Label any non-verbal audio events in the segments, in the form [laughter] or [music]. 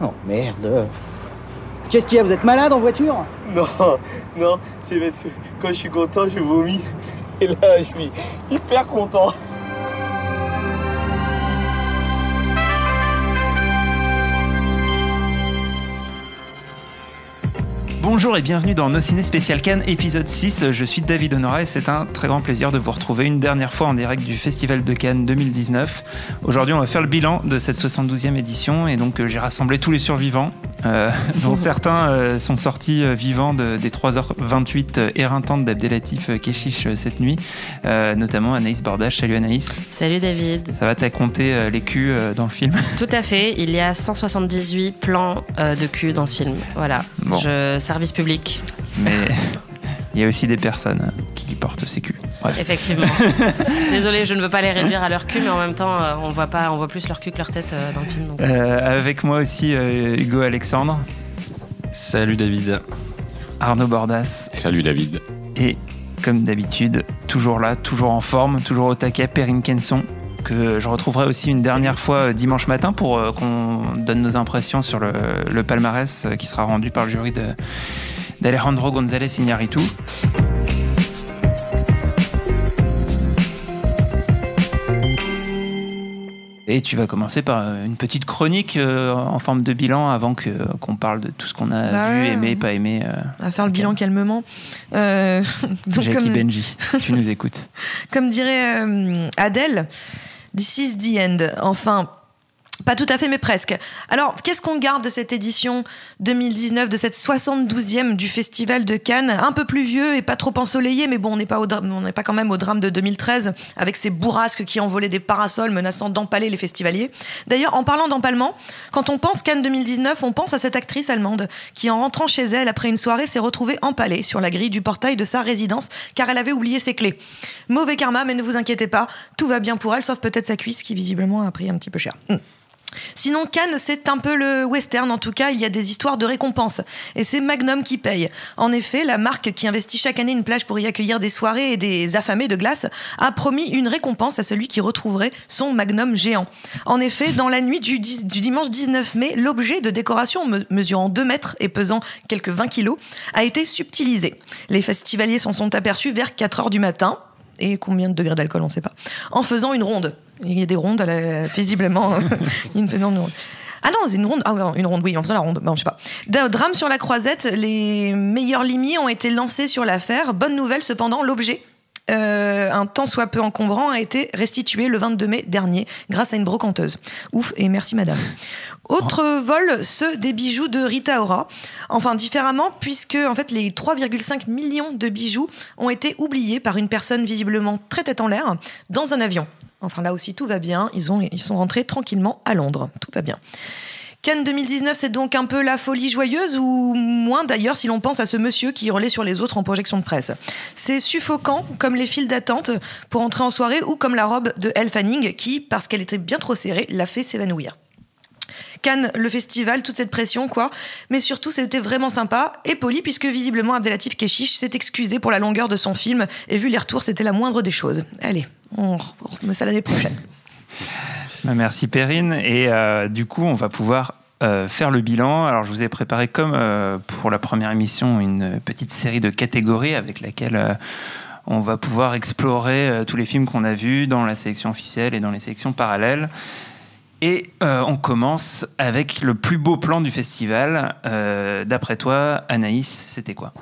Oh merde. Qu'est-ce qu'il y a Vous êtes malade en voiture? Non, non, c'est parce que quand je suis content, je vomis. Et là, je suis hyper content. Bonjour et bienvenue dans Nos Ciné Spécial Cannes, épisode 6. Je suis David Honora et c'est un très grand plaisir de vous retrouver une dernière fois en direct du Festival de Cannes 2019. Aujourd'hui, on va faire le bilan de cette 72e édition et donc euh, j'ai rassemblé tous les survivants, euh, dont [laughs] certains euh, sont sortis euh, vivants de- des 3h28 euh, éreintantes d'Abdelatif Keshish cette nuit, notamment Anaïs Bordache. Salut Anaïs. Salut David. Ça va, t'as compté les culs dans le film? Tout à fait, il y a 178 plans de cul dans ce film. Voilà, Bon. Je, service public, Mais [laughs] il y a aussi des personnes qui portent ces culs. Bref. effectivement. [laughs] Désolé, je ne veux pas les réduire à leur cul, mais en même temps, euh, on voit pas, on voit plus leur cul que leur tête euh, dans le film. donc. Euh, avec moi aussi Hugo Alexandre, Salut David. Arnaud Bordas Salut David. et comme d'habitude, toujours là, toujours en forme, toujours au taquet, Perrine Kenson que je retrouverai aussi une dernière fois euh, dimanche matin pour euh, qu'on donne nos impressions sur le, palmarès euh, qui sera rendu par le jury d'Alejandro González Iñárritu. Et tu vas commencer par euh, une petite chronique euh, en forme de bilan avant que qu'on parle de tout ce qu'on a Bah vu, ouais. aimé, pas aimé. euh, va faire le bilan calmement. Euh, [laughs] donc Jackie comme, Benji, si tu nous [laughs] écoutes. comme dirait euh, Adèle, this is the end. Enfin, pas tout à fait, mais presque. Alors, qu'est-ce qu'on garde de cette édition 2019, de cette 72e du Festival de Cannes? Un peu plus vieux et pas trop ensoleillé, mais bon, on n'est pas, pas quand même au drame de 2013, avec ces bourrasques qui envolaient des parasols menaçant d'empaler les festivaliers. D'ailleurs, en parlant d'empalement, quand on pense Cannes 2019, on pense à cette actrice allemande qui, en rentrant chez elle après une soirée, s'est retrouvée empalée sur la grille du portail de sa résidence car elle avait oublié ses clés. Mauvais karma, mais ne vous inquiétez pas, tout va bien pour elle, sauf peut-être sa cuisse qui visiblement a pris un petit peu cher. Hmm. Sinon, Cannes, c'est un peu le western. En tout cas, il y a des histoires de récompenses. Et c'est Magnum qui paye. En effet, la marque qui investit chaque année une plage pour y accueillir des soirées et des affamés de glace a promis une récompense à celui qui retrouverait son Magnum géant. En effet, dans la nuit du, dimanche 19 mai, l'objet de décoration me- mesurant 2 mètres et pesant quelques 20 kilos a été subtilisé. Les festivaliers s'en sont aperçus vers 4 heures du matin. Et combien de degrés d'alcool, on ne sait pas. En faisant une ronde. Il y a des rondes, la- visiblement. [laughs] une, non, non. Ah non, c'est une ronde. Ah non, une ronde, oui, en faisant la ronde. Bon, je sais pas. D'un drame sur la croisette, les meilleurs limiers ont été lancés sur l'affaire. Bonne nouvelle, cependant, l'objet. euh, un tant soit peu encombrant a été restitué le 22 mai dernier grâce à une brocanteuse. Ouf et merci madame. Autre vol, ceux des bijoux de Rita Ora. Enfin différemment puisque en fait les 3,5 millions de bijoux ont été oubliés par une personne visiblement très tête en l'air dans un avion. Enfin là aussi tout va bien, ils, ont, ils sont rentrés tranquillement à Londres, tout va bien. Cannes 2019, c'est donc un peu la folie joyeuse ou moins d'ailleurs si l'on pense à ce monsieur qui hurlait sur les autres en projection de presse. C'est suffocant comme les files d'attente pour entrer en soirée ou comme la robe de Elle Fanning qui, parce qu'elle était bien trop serrée, l'a fait s'évanouir. Cannes, le festival, toute cette pression, quoi. Mais surtout, c'était vraiment sympa et poli, puisque visiblement Abdelatif Keshish s'est excusé pour la longueur de son film, et vu les retours, c'était la moindre des choses. Allez, on remet ça l'année prochaine. Bah, Merci Perrine. Et euh, du coup, on va pouvoir euh, faire le bilan. Alors, je vous ai préparé, comme euh, pour la première émission, une petite série de catégories avec laquelle on va pouvoir explorer tous les films qu'on a vus dans la sélection officielle et dans les sélections parallèles. Et euh, on commence avec le plus beau plan du festival. Euh, D'après toi, Anaïs, c'était quoi?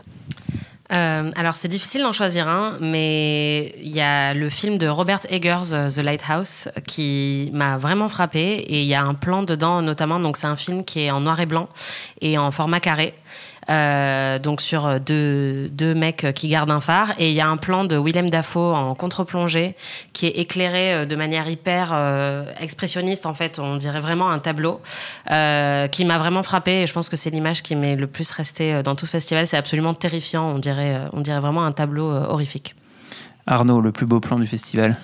Euh, alors c'est difficile d'en choisir un, mais il y a le film de Robert Eggers, The Lighthouse, qui m'a vraiment frappé. Et il y a un plan dedans, notamment, donc c'est un film qui est en noir et blanc et en format carré. Euh, donc sur deux, deux mecs qui gardent un phare et il y a un plan de Willem Dafoe en contre-plongée qui est éclairé euh, de manière hyper euh, expressionniste en fait on dirait vraiment un tableau euh, qui m'a vraiment frappé et je pense que c'est l'image qui m'est le plus restée euh, dans tout ce festival c'est absolument terrifiant on dirait euh, on dirait vraiment un tableau euh, horrifique Arnaud, le plus beau plan du festival?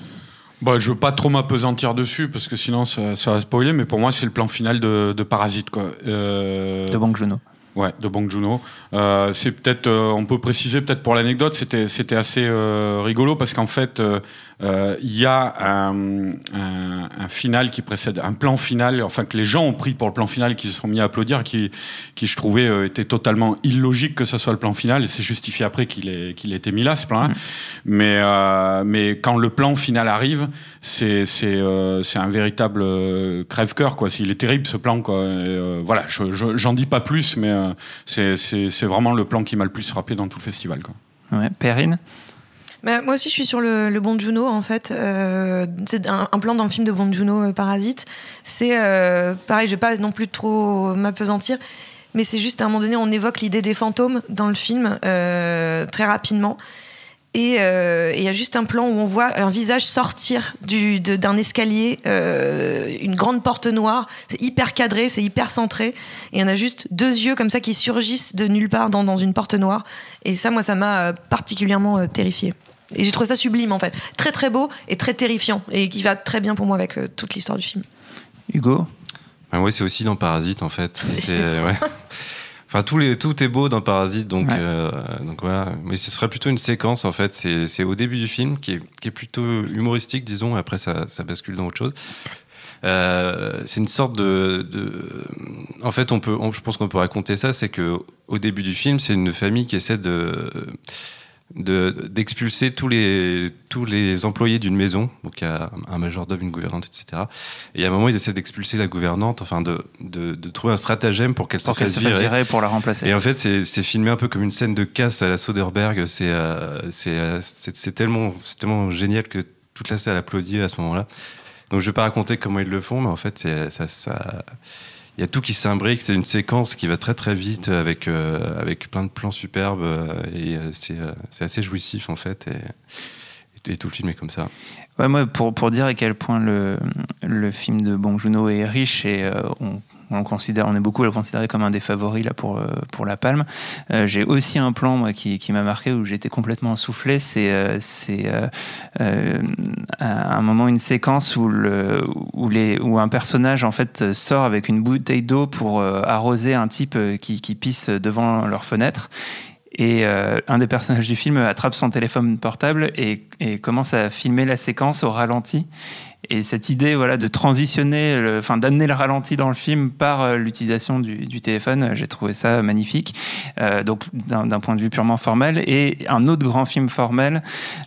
Bah, je veux pas trop m'apesantir dessus parce que sinon ça, ça va spoiler, mais pour moi c'est le plan final de, de Parasite. Quoi. Euh, de Bong Joon-ho. Ouais, de Bong Joon-ho. Euh, c'est peut-être, euh, on peut préciser peut-être pour l'anecdote, c'était c'était assez euh, rigolo parce qu'en fait, euh, il y a un, un, un, final qui précède, un plan final, enfin que les gens ont pris pour le plan final, qui se sont mis à applaudir, qui, qui je trouvais euh, était totalement illogique que ce soit le plan final, et c'est justifié après qu'il ait, qu'il ait été mis là, ce plan-là. Mmh. Mais, euh, mais quand le plan final arrive, c'est c'est euh, c'est un véritable crève-cœur, quoi. Il est terrible ce plan, quoi. Et, voilà, j'en je, j'en dis pas plus, mais c'est c'est vraiment le plan qui m'a le plus frappé dans tout le festival, quoi. Ouais, Perrine? Moi aussi, je suis sur le, bon Juno, en fait. Euh, c'est un, plan dans le film de Bon Juno, euh, Parasite. C'est euh, pareil, je vais pas non plus trop m'apesantir, mais c'est juste à un moment donné, on évoque l'idée des fantômes dans le film très rapidement. Et il y a juste un plan où on voit un visage sortir du, d'un escalier, une grande porte noire. C'est hyper cadré, c'est hyper centré. Et on a juste deux yeux comme ça qui surgissent de nulle part dans, dans une porte noire. Et ça, moi, ça m'a particulièrement euh, terrifié. Et j'ai trouvé ça sublime en fait. Très très beau et très terrifiant. Et qui va très bien pour moi avec euh, toute l'histoire du film. Hugo ben Oui, c'est aussi dans Parasite en fait. [laughs] C'est, ouais. Enfin, tout, les, tout est beau dans Parasite, donc, ouais. euh, donc voilà. Mais ce serait plutôt une séquence, en fait. C'est, c'est au début du film, qui est, qui est plutôt humoristique, disons. Après, ça, ça bascule dans autre chose. Euh, c'est une sorte de, de, En fait, on peut, on, je pense qu'on peut raconter ça. C'est que au début du film, c'est une famille qui essaie de d'expulser tous les tous les employés d'une maison. Donc il y a un majordome une gouvernante etc et à un moment ils essaient d'expulser la gouvernante enfin de, de, de trouver un stratagème pour qu'elle se, qu se fasse virer. pour la remplacer. Et en fait c'est filmé un peu comme une scène de casse à la Soderbergh. C'est euh, c'est tellement c'est tellement génial que toute la salle applaudit à ce moment là donc je vais pas raconter comment ils le font mais en fait ça il y a tout qui s'imbrique. C'est une séquence qui va très très vite avec euh, avec plein de plans superbes euh, et euh, c'est assez jouissif en fait et, et, tout le film est comme ça. Ouais, moi pour pour dire à quel point le le film de Bong Joon-ho est riche et on on est beaucoup à le considérer comme un des favoris là pour pour la Palme. Euh, j'ai aussi un plan moi qui, m'a marqué où j'étais complètement soufflé. C'est euh, euh, à un moment une séquence où le où les où un personnage en fait sort avec une bouteille d'eau pour arroser un type qui, qui pisse devant leur fenêtre et euh, un des personnages du film attrape son téléphone portable et, et, commence à filmer la séquence au ralenti. Et cette idée voilà, de transitionner, enfin d'amener le ralenti dans le film par euh, l'utilisation du, téléphone, j'ai trouvé ça magnifique. Euh, donc d'un point de vue purement formel. Et un autre grand film formel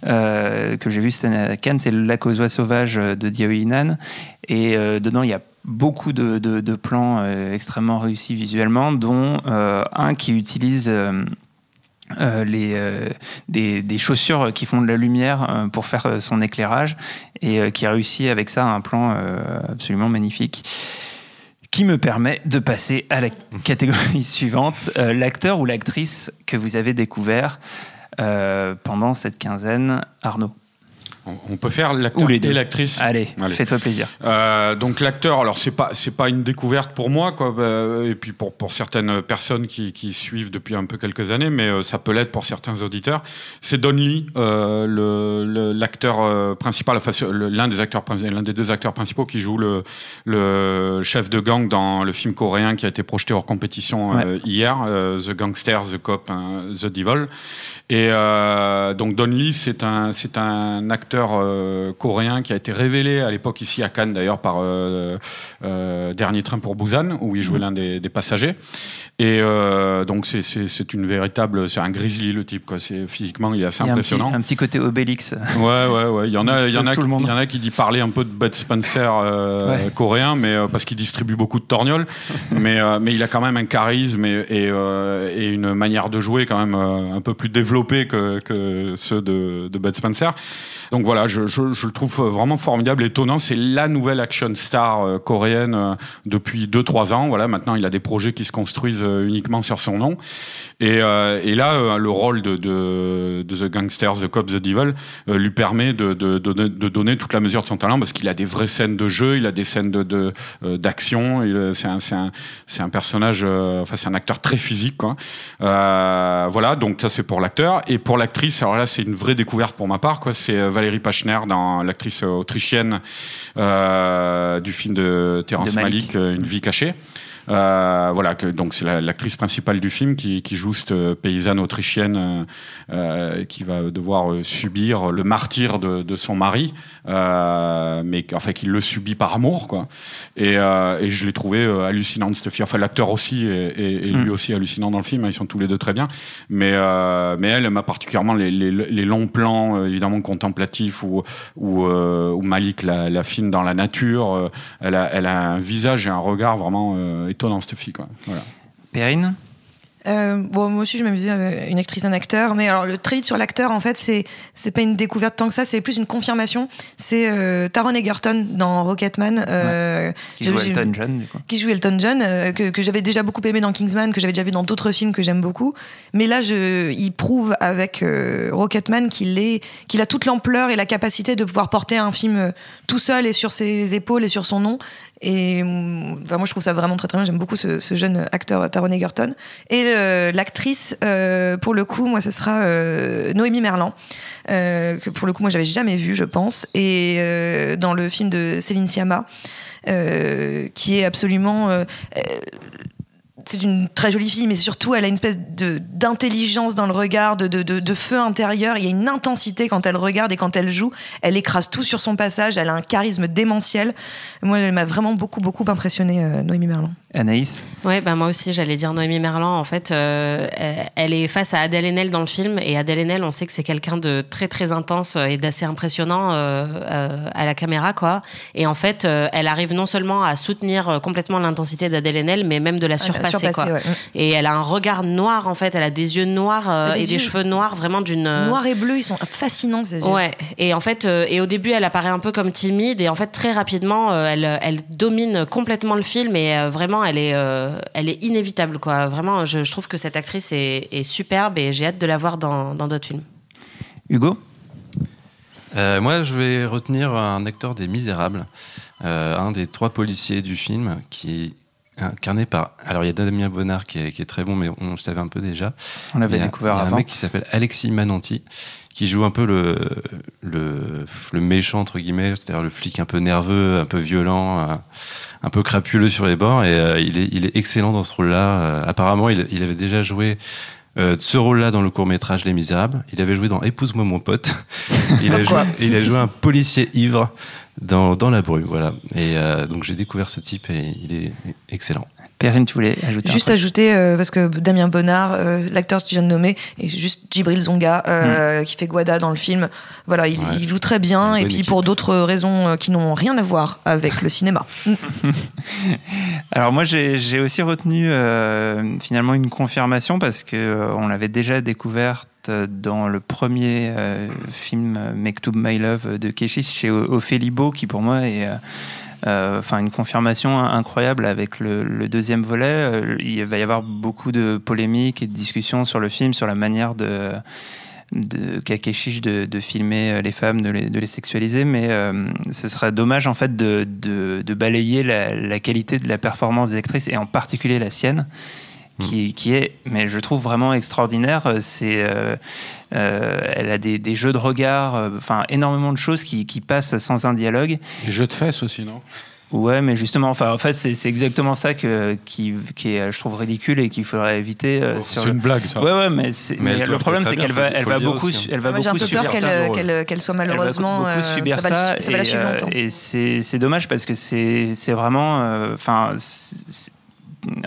euh, que j'ai vu cette année à Cannes, c'est aux oies sauvages de Diao Inan. Et dedans, il y a beaucoup de, plans extrêmement réussis visuellement, dont un qui utilise euh, euh, des, chaussures qui font de la lumière euh, pour faire son éclairage et qui réussit avec ça un plan absolument magnifique qui me permet de passer à la catégorie [laughs] suivante, l'acteur ou l'actrice que vous avez découvert pendant cette quinzaine, Arnaud. On peut faire l'acteur et l'actrice. Allez, Allez. fais-toi plaisir. Euh, donc l'acteur, alors c'est pas c'est pas une découverte pour moi quoi, euh, et puis pour pour certaines personnes qui, qui suivent depuis un peu quelques années, mais euh, ça peut l'être pour certains auditeurs. C'est Don Lee, le l'acteur principal, enfin l'un des acteurs l'un des deux acteurs principaux qui joue le le chef de gang dans le film coréen qui a été projeté hors compétition ouais. hier, The Gangster, The Cop, hein, The Devil. Et donc Don Lee, c'est un c'est un acteur euh, coréen qui a été révélé à l'époque ici à Cannes d'ailleurs par euh, euh, Dernier train pour Busan où il jouait mmh. l'un des, des, passagers. Et donc c'est une véritable c'est un grizzly le type quoi. C'est physiquement il est assez il impressionnant un petit, un petit, côté Obélix. Ouais ouais ouais. Il y en a il y en a il y en a qui dit parler un peu de Bud Spencer ouais. coréen mais parce qu'il distribue beaucoup de torgnoles. [laughs] Mais mais il a quand même un charisme et, et, et une manière de jouer quand même un peu plus développée que, que ceux de, de Bud Spencer. Donc voilà, je, le trouve vraiment formidable, étonnant. C'est la nouvelle action star euh, coréenne euh, depuis 2-3 ans. Voilà, maintenant il a des projets qui se construisent euh, uniquement sur son nom. Et, là, le rôle de, The Gangster, The Cop, The Devil lui permet de, donner toute la mesure de son talent parce qu'il a des vraies scènes de jeu, il a des scènes de d'action. C'est un, personnage, enfin c'est un acteur très physique. Voilà, donc ça c'est pour l'acteur. Et pour l'actrice, alors là c'est une vraie découverte pour ma part. C'est Valérie Pachner, dans l'actrice autrichienne du film de Terrence Malick, Une vie cachée. Voilà, que, donc c'est l'actrice principale du film qui, qui joue cette paysanne autrichienne qui va devoir subir le martyr de, de son mari, mais en fait qu'il le subit par amour, quoi. Et, et je l'ai trouvé hallucinante cette fille. Enfin, l'acteur aussi est, lui mm. aussi hallucinant dans le film. Hein, ils sont tous les deux très bien, mais mais elle m'a particulièrement les, les, les, longs plans évidemment contemplatifs où, où, où Malik la, la filme dans la nature. elle a, elle a un visage et un regard vraiment euh, étonnant, cette fille. Quoi. Voilà. Perrine euh, bon, moi aussi, je m'amusais avec une actrice, un acteur. Mais alors, le trait sur l'acteur, en fait, c'est c'est pas une découverte tant que ça, c'est plus une confirmation. C'est euh, Taron Egerton dans Rocketman. Euh, Qui joue Elton John, du coup. Qui joue Elton John, euh, que, que j'avais déjà beaucoup aimé dans Kingsman, que j'avais déjà vu dans d'autres films que j'aime beaucoup. Mais là, je, il prouve avec euh, Rocketman qu'il est, qu'il a toute l'ampleur et la capacité de pouvoir porter un film tout seul et sur ses épaules et sur son nom. Et moi, je trouve ça vraiment très très bien. J'aime beaucoup ce, jeune acteur Taron Egerton. Et euh, l'actrice, euh, pour le coup, moi, ce sera euh, Noémie Merlan, que pour le coup, moi, j'avais jamais vu, je pense. Et dans le film de Céline Sciamma, qui est absolument c'est une très jolie fille, mais surtout, elle a une espèce de d'intelligence dans le regard, de, de, de, feu intérieur. Il y a une intensité quand elle regarde et quand elle joue. Elle écrase tout sur son passage. Elle a un charisme démentiel. Moi, elle m'a vraiment beaucoup, beaucoup impressionné, euh, Noémie Merlan. Anaïs Ouais, ben moi aussi, j'allais dire Noémie Merlan. En fait, euh, elle est face à Adèle Haenel dans le film. Et Adèle Haenel, on sait que c'est quelqu'un de très, très intense et d'assez impressionnant euh, à la caméra, quoi. Et en fait, elle arrive non seulement à soutenir complètement l'intensité d'Adèle Haenel, mais même de la surpasser. Et elle a un regard noir, en fait. Elle a des yeux noirs euh, et des cheveux noirs, vraiment d'une. Euh, noir et bleu, ils sont fascinants, ces yeux. Ouais. Et en fait, euh, et au début, elle apparaît un peu comme timide. Et en fait, très rapidement, elle, elle domine complètement le film. Et vraiment, elle est, elle est inévitable, quoi. Vraiment, je, trouve que cette actrice est, superbe et j'ai hâte de la voir dans d'autres films. Hugo? Moi, je vais retenir un acteur des Misérables, un des trois policiers du film, qui incarné par. Alors, il y a Damien Bonnard qui est, très bon, mais on le savait un peu déjà. On l'avait découvert avant. Il y a un mec qui s'appelle Alexis Mananti, qui joue un peu le, le, le méchant, entre guillemets, c'est-à-dire le flic un peu nerveux, un peu violent, euh, un peu crapuleux sur les bords. Et euh, il, est, il est excellent dans ce rôle-là. Euh, apparemment, il, il, avait déjà joué. ce rôle-là dans le court métrage Les Misérables, il avait joué dans Épouse-moi mon pote. [laughs] il, a joué, il a joué un policier ivre dans, dans la brume, voilà. Et euh, donc j'ai découvert ce type et il est excellent. Perrine, tu voulais ajouter Juste ajouter, euh, parce que Damien Bonnard, euh, l'acteur que tu viens de nommer, et juste Djibril Zonga, mm. qui fait Guada dans le film. Voilà, il, il joue très bien, et puis pour d'autres raisons qui n'ont rien à voir avec le cinéma. [laughs] [laughs] Alors moi, j'ai aussi retenu finalement une confirmation, parce que on l'avait déjà découverte dans le premier euh, film Make My Love de Keshish chez Ophélie Beau, qui pour moi est euh, enfin une confirmation incroyable avec le, deuxième volet. Euh, il va y avoir beaucoup de polémiques et de discussions sur le film, sur la manière de de de, de, filmer les femmes, de les, sexualiser, mais ce serait dommage en fait de, balayer la, la, qualité de la performance des actrices et en particulier la sienne, qui, qui, est, mais je trouve vraiment extraordinaire. C'est, euh, euh, elle a des, des, jeux de regard, euh, enfin énormément de choses qui, qui, passent sans un dialogue. Des jeux de fesses aussi, non? Ouais, mais justement, enfin, en fait, c'est exactement ça que, qui, qui est, je trouve, ridicule et qu'il faudrait éviter. Oh, c'est une blague, ça. Ouais, ouais, mais, mais, le problème, c'est qu'elle va, elle va beaucoup, hein. elle va beaucoup J'ai un peu peur qu'elle soit malheureusement. Elle va beaucoup subir ça, ça, va, et, et c'est dommage parce que c'est vraiment, enfin,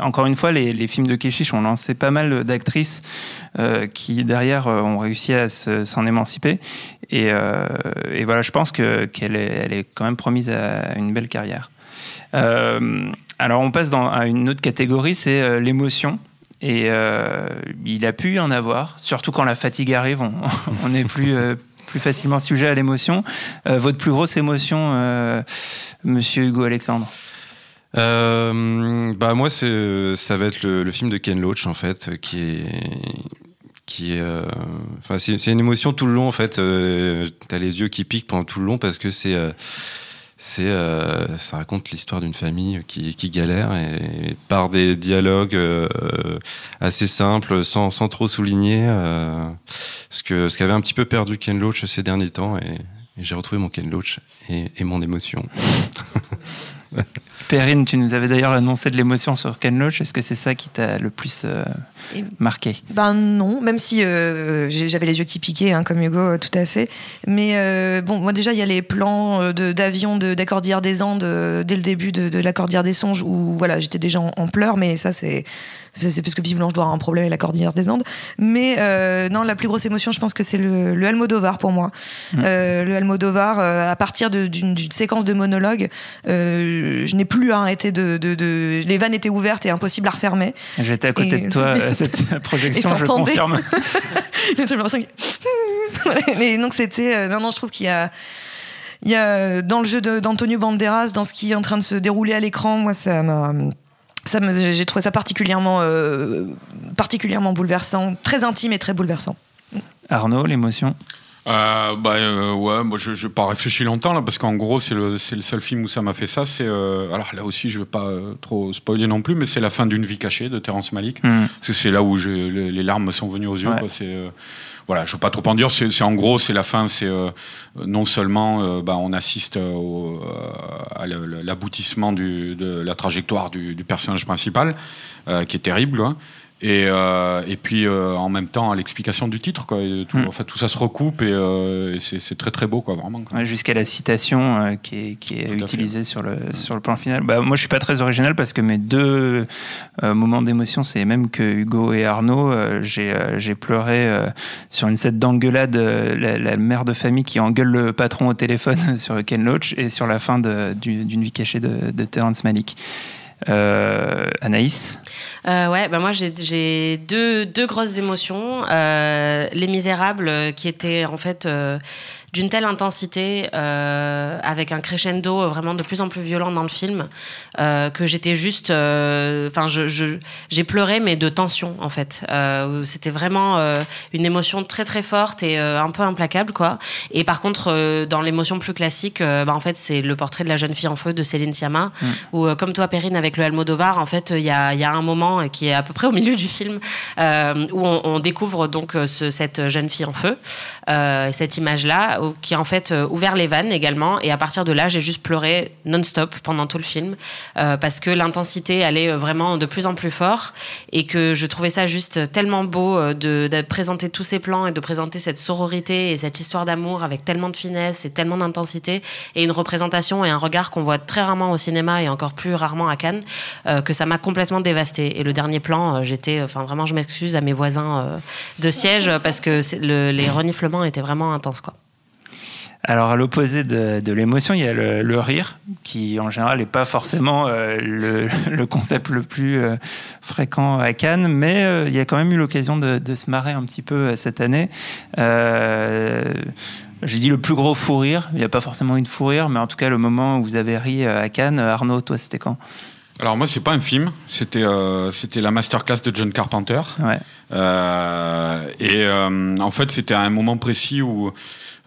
encore une fois, les, films de Keshish ont lancé pas mal d'actrices euh, qui, derrière, euh, ont réussi à s'en émanciper. Euh, et, voilà, je pense qu'elle est, quand même promise à une belle carrière. alors, on passe à une autre catégorie, c'est l'émotion. Et il a pu y en avoir, surtout quand la fatigue arrive, on, [laughs] est plus facilement sujet à l'émotion. votre plus grosse émotion, monsieur Hugo Alexandre? Euh, bah moi ça va être le, film de Ken Loach en fait qui est qui euh, c'est une émotion tout le long en fait. Euh, t'as les yeux qui piquent pendant tout le long parce que c'est euh, c'est euh, ça raconte l'histoire d'une famille qui, galère et, par des dialogues assez simples sans, sans trop souligner ce que ce qu'avait un petit peu perdu Ken Loach ces derniers temps et, j'ai retrouvé mon Ken Loach et mon émotion [laughs] [laughs] Perrine, tu nous avais d'ailleurs annoncé de l'émotion sur Ken Loach. Est-ce que c'est ça qui t'a le plus marqué? Ben non, même si j'avais les yeux qui piquaient, hein, comme Hugo, tout à fait. Mais bon, moi déjà, il y a les plans d'avion de, d'Accordière des Andes dès le début de, de des Songes où voilà, j'étais déjà en, en pleurs, mais ça c'est c'est parce que visiblement je dois avoir un problème avec la cordillère des Andes. Mais euh, non, la plus grosse émotion, je pense que c'est le, le Almodovar pour moi. Mmh. Euh, le Almodovar, euh, à partir d'une séquence de monologue, je n'ai plus arrêté de, de, de, Les vannes étaient ouvertes et impossible à refermer. J'étais à côté de toi à [laughs] cette [laughs] projection, je confirme. [laughs] Mais donc c'était. non, non, je trouve qu'il y a il y a dans le jeu d'Antonio Banderas, dans ce qui est en train de se dérouler à l'écran, moi ça m'a ça j'ai trouvé ça particulièrement, euh, particulièrement bouleversant, très intime et très bouleversant. Arnaud, l'émotion? Euh, bah euh, ouais, moi je n'ai pas réfléchi longtemps là parce qu'en gros c'est le, le, seul film où ça m'a fait ça. C'est alors là aussi je vais pas trop spoiler non plus, mais c'est la fin d'une vie cachée de Terrence Malick. Hmm. C'est là où les, les, larmes me sont venues aux yeux. C'est voilà, je ne veux pas trop en dire. C'est en gros, c'est la fin. C'est euh, non seulement euh, bah, on assiste euh, à l'aboutissement de la trajectoire du, du personnage principal, qui est terrible, hein, et, euh, et puis euh, en même temps à l'explication du titre quoi. Tout, mm. fait, tout ça se recoupe et, euh, et c'est très très beau quoi vraiment Ouais, jusqu'à la citation euh, qui est, qui est utilisée sur le sur le plan final. Bah, moi je suis pas très original parce que mes deux euh, moments d'émotion c'est même que Hugo et Arnaud. J'ai j'ai pleuré sur une scène d'engueulade la, la, mère de famille qui engueule le patron au téléphone [laughs] sur Ken Loach et sur la fin d'une vie cachée de, de Terrence Malick. Euh, Anaïs euh, Ouais, bah moi j'ai deux, grosses émotions. Euh, Les Misérables, qui étaient en fait euh, d'une telle intensité, euh, avec un crescendo vraiment de plus en plus violent dans le film, euh, que j'étais juste, euh, enfin, je, j'ai pleuré mais de tension en fait. C'était vraiment une émotion très très forte et un peu implacable quoi. Et par contre, dans l'émotion plus classique, bah, en fait, c'est le portrait de la jeune fille en feu de Céline Sciamma, mm. où comme toi, Perrine, avec le Almodovar, en fait, il y a, y a un moment qui est à peu près au milieu du film où on, on découvre donc ce, cette jeune fille en feu, cette image là qui a en fait euh, ouvert les vannes également. Et à partir de là, j'ai juste pleuré non-stop pendant tout le film euh, parce que l'intensité allait euh, vraiment de plus en plus fort et que je trouvais ça juste tellement beau de, présenter tous ces plans et de présenter cette sororité et cette histoire d'amour avec tellement de finesse et tellement d'intensité et une représentation et un regard qu'on voit très rarement au cinéma et encore plus rarement à Cannes que ça m'a complètement dévasté. Et le dernier plan, j'étais, enfin vraiment, je m'excuse à mes voisins de siège parce que le, les reniflements étaient vraiment intenses, quoi. Alors, à l'opposé de, l'émotion, il y a le, rire, qui en général n'est pas forcément euh, [laughs] le, concept le plus euh, fréquent à Cannes, mais euh, il y a quand même eu l'occasion de, se marrer un petit peu cette année. J'ai dit le plus gros fou rire. Il n'y a pas forcément une fou rire, mais en tout cas, le moment où vous avez ri à Cannes. Arnaud, toi, c'était quand? Alors moi c'est pas un film, c'était c'était la masterclass de John Carpenter. Ouais. Et en fait c'était à un moment précis où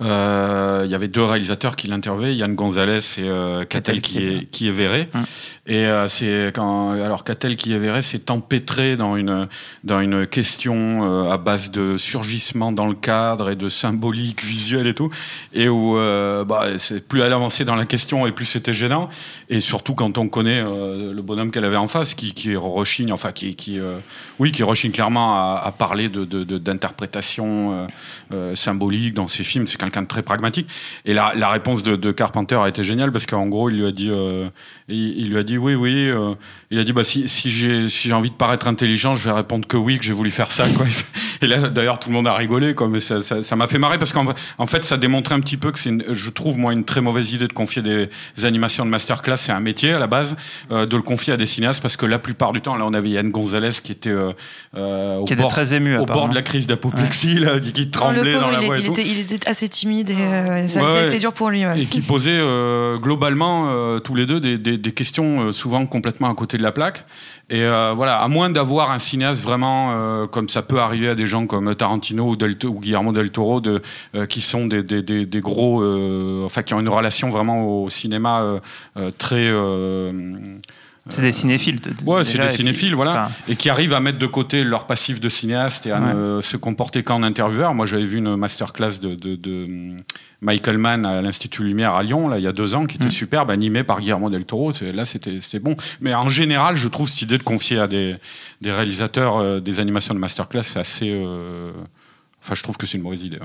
euh, il y avait deux réalisateurs qui l'interviewaient, Yann Gonzalez et euh, Catel qui est, qui est verré. Hum. Et euh, c'est quand alors Catel qui est verré s'est empêtré dans une dans une question euh, à base de surgissement dans le cadre et de symbolique visuelle et tout, et où euh, bah, c'est plus elle avançait dans la question et plus c'était gênant. Et surtout quand on connaît le bonhomme qu'elle avait en face, qui qui rechigne, enfin qui qui oui qui rechigne clairement à, à parler d'interprétation symbolique dans ses films. C'est quelqu'un de très pragmatique. Et la, la réponse de, Carpenter a été géniale parce qu'en gros il lui a dit il, lui a dit oui, oui. Euh, il a dit bah si, si j'ai envie de paraître intelligent, je vais répondre que oui, que j'ai voulu faire ça. Quoi. Et là, d'ailleurs, tout le monde a rigolé, quoi. Mais ça, ça, ça m'a fait marrer parce qu'en en fait, ça démontrait un petit peu que c'est, je trouve moi une très mauvaise idée de confier des, animations de masterclass. C'est un métier à la base euh, de le confier à des cinéastes parce que la plupart du temps, là, on avait Yann Gonzalez qui était euh, euh au, bord, très ému, au bord de la crise d'apoplexie, là, qui tremblait dans la voix. Il, était, il était assez timide et ça, a été dur pour lui. Et qui posait globalement tous les deux des, des, des questions souvent complètement à côté de la plaque. Et euh, voilà, à moins d'avoir un cinéaste vraiment, euh, comme ça peut arriver à des gens comme Tarantino ou, Guillermo del Toro, euh, qui sont des, gros, enfin qui ont une relation vraiment au cinéma très c'est des cinéphiles. Ouais, c'est des cinéphiles, voilà, et qui arrivent à mettre de côté leur passif de cinéaste et à ne se comporter qu'en intervieweur. Moi, j'avais vu une masterclass de, de, hum, Michael Mann à l'Institut Lumière à Lyon, là, il y a deux ans, qui était mm. superbe, animé par Guillermo del Toro. Là, c'était bon. Mais en général, je trouve cette idée de confier à des, des réalisateurs euh, des animations de masterclass, c'est assez. Euh, enfin, je trouve que c'est une mauvaise idée.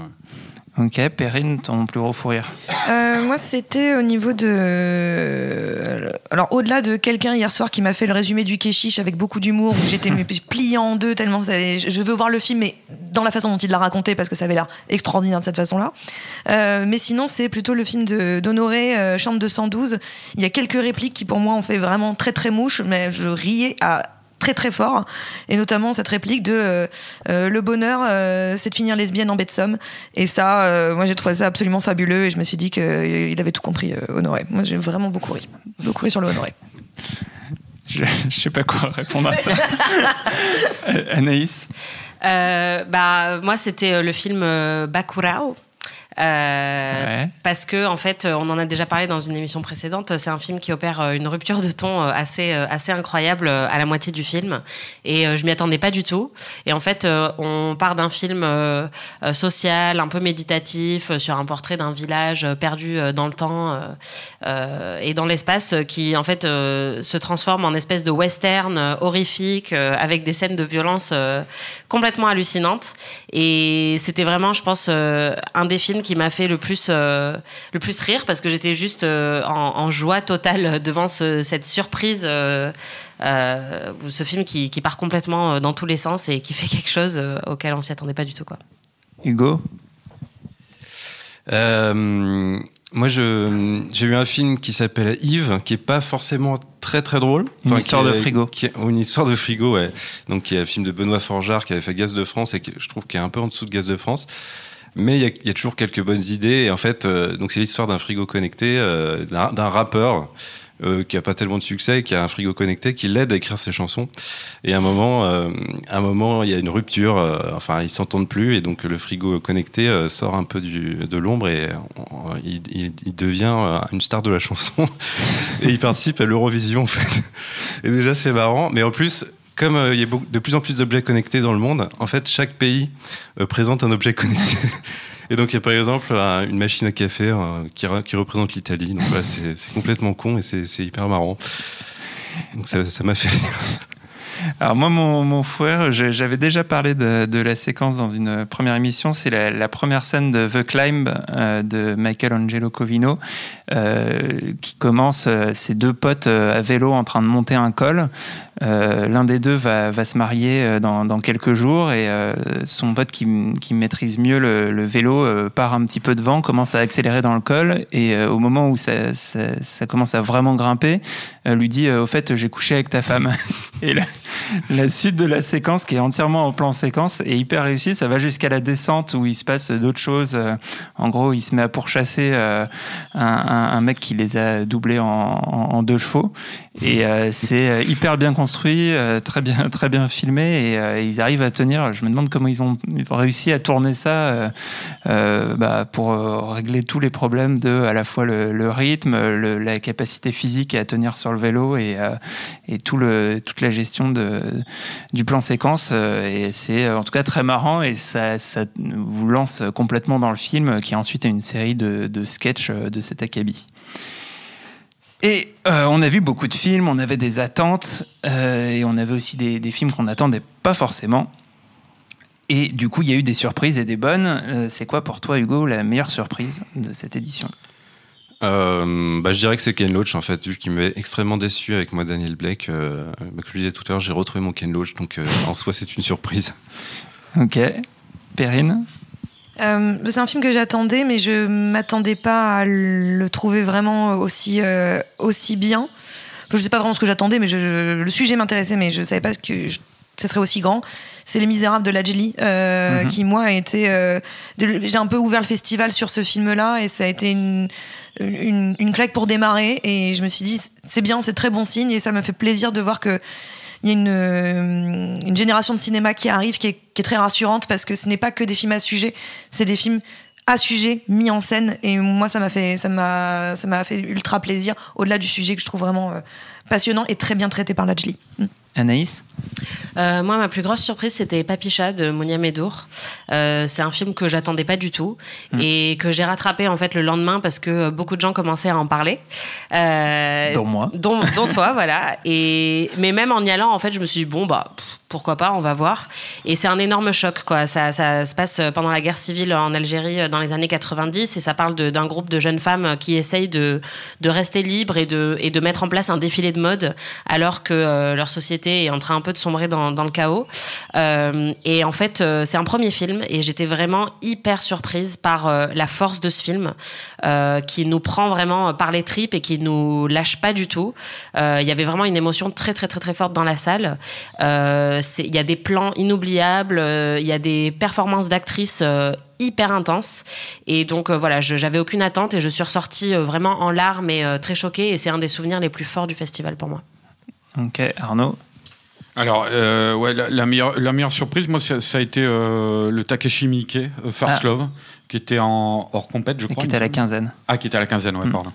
Ok, Perrine, ton plus gros fou rire euh, Moi, c'était au niveau de. Alors, au-delà de quelqu'un hier soir qui m'a fait le résumé du Keshish avec beaucoup d'humour, où j'étais [laughs] pliée en deux tellement. Je veux voir le film, mais dans la façon dont il l'a raconté, parce que ça avait l'air extraordinaire de cette façon-là. Euh, mais sinon, c'est plutôt le film d'Honoré, euh, Chambre 212. Il y a quelques répliques qui, pour moi, ont fait vraiment très, très mouche, mais je riais à très très fort, et notamment cette réplique de euh, euh, le bonheur, euh, c'est de finir lesbienne en baie de somme. Et ça, moi j'ai trouvé ça absolument fabuleux, et je me suis dit qu'il avait tout compris, Honoré. Moi j'ai vraiment beaucoup ri, beaucoup ri sur le Honoré. Je, sais pas quoi répondre à ça. [laughs] Anaïs? bah moi c'était le film Bakurao euh, parce que, en fait, on en a déjà parlé dans une émission précédente, c'est un film qui opère euh, une rupture de ton euh, assez, assez incroyable à la moitié du film. Et je m'y attendais pas du tout. Et en fait, on part d'un film social, un peu méditatif, sur un portrait d'un village perdu dans le temps et dans l'espace, qui, en fait, se transforme en espèce de western horrifique, avec des scènes de violence complètement hallucinantes. Et c'était vraiment, je pense, un des films qui m'a fait le plus, euh, le plus rire parce que j'étais juste euh, en, joie totale [laughs] devant cette surprise. Euh, ce film qui, qui, part complètement dans tous les sens et qui fait quelque chose auquel on s'y attendait pas du tout. Quoi. Hugo? Moi, j'ai vu un film qui s'appelle Yves, qui est pas forcément très très drôle. Une histoire de frigo. une histoire de frigo, ouais. Donc, qui est un film de Benoît Forjard qui avait fait Gaz de France et qui, je trouve, qui est un peu en dessous de Gaz de France. Mais il y, a toujours quelques bonnes idées. Et en fait, euh, donc c'est l'histoire d'un frigo connecté, euh, d'un rappeur. Euh, qui a pas tellement de succès, qui a un frigo connecté, qui l'aide à écrire ses chansons. Et à un moment, un moment, il y a une rupture. enfin, ils s'entendent plus, et donc le frigo connecté sort un peu du, de l'ombre et il, il, devient une star de la chanson. [laughs] et il participe à l'Eurovision, en fait. Et déjà, c'est marrant. Mais en plus, comme euh, il y a de plus en plus d'objets connectés dans le monde, en fait, chaque pays euh, présente un objet connecté. [laughs] Et donc, il y a par exemple une machine à café euh, qui, représente l'Italie. Donc, voilà, c'est complètement con et c'est hyper marrant. Donc, ça m'a fait rire. [laughs] Alors moi, mon, mon j'avais déjà parlé de, la séquence dans une première émission. C'est la, première scène de The Climb de Michael Angelo Covino, qui commence euh, ses deux potes à vélo en train de monter un col. Euh, l'un des deux va, se marier dans, dans, quelques jours et son pote qui, maîtrise mieux le, vélo part un petit peu devant, commence à accélérer dans le col et au moment où ça, commence à vraiment grimper, lui dit au fait j'ai couché avec ta femme. [laughs] et la suite de la séquence qui est entièrement en plan séquence est hyper réussie. Ça va jusqu'à la descente où il se passe d'autres choses. Euh, en gros, il se met à pourchasser euh, un, mec qui les a doublés en, deux chevaux. Et euh, c'est hyper bien construit, très bien, [laughs] très bien filmé. Et ils arrivent à tenir. Je me demande comment ils ont réussi à tourner ça bah, pour régler tous les problèmes de à la fois le, rythme, la capacité physique à tenir sur le vélo et, toute la gestion du plan séquence. Euh, et c'est euh, en tout cas très marrant et ça, vous lance complètement dans le film qui ensuite est une série de, de sketchs euh, de cet acabit. Et on a vu beaucoup de films, on avait des attentes et on avait aussi des, des films qu'on n'attendait pas forcément. Et du coup, il y a eu des surprises et des bonnes. c'est quoi pour toi, Hugo, la meilleure surprise de cette édition? Euh, bah, je dirais que c'est Ken Loach en fait, vu qu'il m'avait extrêmement déçu avec moi Daniel Blake. Euh, bah, comme je le disais tout à l'heure, j'ai retrouvé mon Ken Loach, donc euh, en soi c'est une surprise. Ok, Perrine? Euh, c'est un film que j'attendais, mais je m'attendais pas à le trouver vraiment aussi aussi bien. Enfin, je sais pas vraiment ce que j'attendais, mais je, le sujet m'intéressait, mais je savais pas que ce serait aussi grand. C'est Les Misérables de la euh, mhm. qui moi a été. J'ai un peu ouvert le festival sur ce film-là, et ça a été une une, une, claque pour démarrer. Et je me suis dit, c'est bien, c'est très bon signe. Et ça me fait plaisir de voir que il y a une, euh, une, génération de cinéma qui arrive, qui est, très rassurante parce que ce n'est pas que des films à sujet, c'est des films à sujet mis en scène et moi ça m'a fait ça m'a ça m'a fait ultra plaisir au-delà du sujet que je trouve vraiment passionnant et très bien traité par Lajli. Mm. Anaïs? Euh, Moi, ma plus grosse surprise, c'était Papicha de Monia Medour. Euh, c'est un film que j'attendais pas du tout hmm. et que j'ai rattrapé en fait le lendemain parce que beaucoup de gens commençaient à en parler. Euh, dont moi. Dont, toi, [laughs] voilà. Et, mais même en y allant, en fait, je me suis dit, bon, bah, pourquoi pas, on va voir. Et c'est un énorme choc, quoi. Ça, ça, se passe pendant la guerre civile en Algérie dans les années 90 et ça parle d'un groupe de jeunes femmes qui essayent de, de rester libres et de, et de mettre en place un défilé de mode alors que leur société est en train de sombrer dans, le chaos. Euh, et en fait, euh, c'est un premier film et j'étais vraiment hyper surprise par euh, la force de ce film qui nous prend vraiment par les tripes et qui nous lâche pas du tout. Il y avait vraiment une émotion très très très très forte dans la salle. Il y a des plans inoubliables, il y a des performances d'actrices hyper intenses Et donc voilà, j'avais aucune attente et je suis ressortie vraiment en larmes et très choquée. Et c'est un des souvenirs les plus forts du festival pour moi. Ok, Arnaud? Alors, euh, ouais, la, meilleure, la meilleure surprise, moi, ça, a été euh, le Takeshi Miike, euh, First ah. Love qui était en hors compète, je crois. Qui était à la quinzaine. Ah, qui était à la quinzaine, ouais, mm. pardon.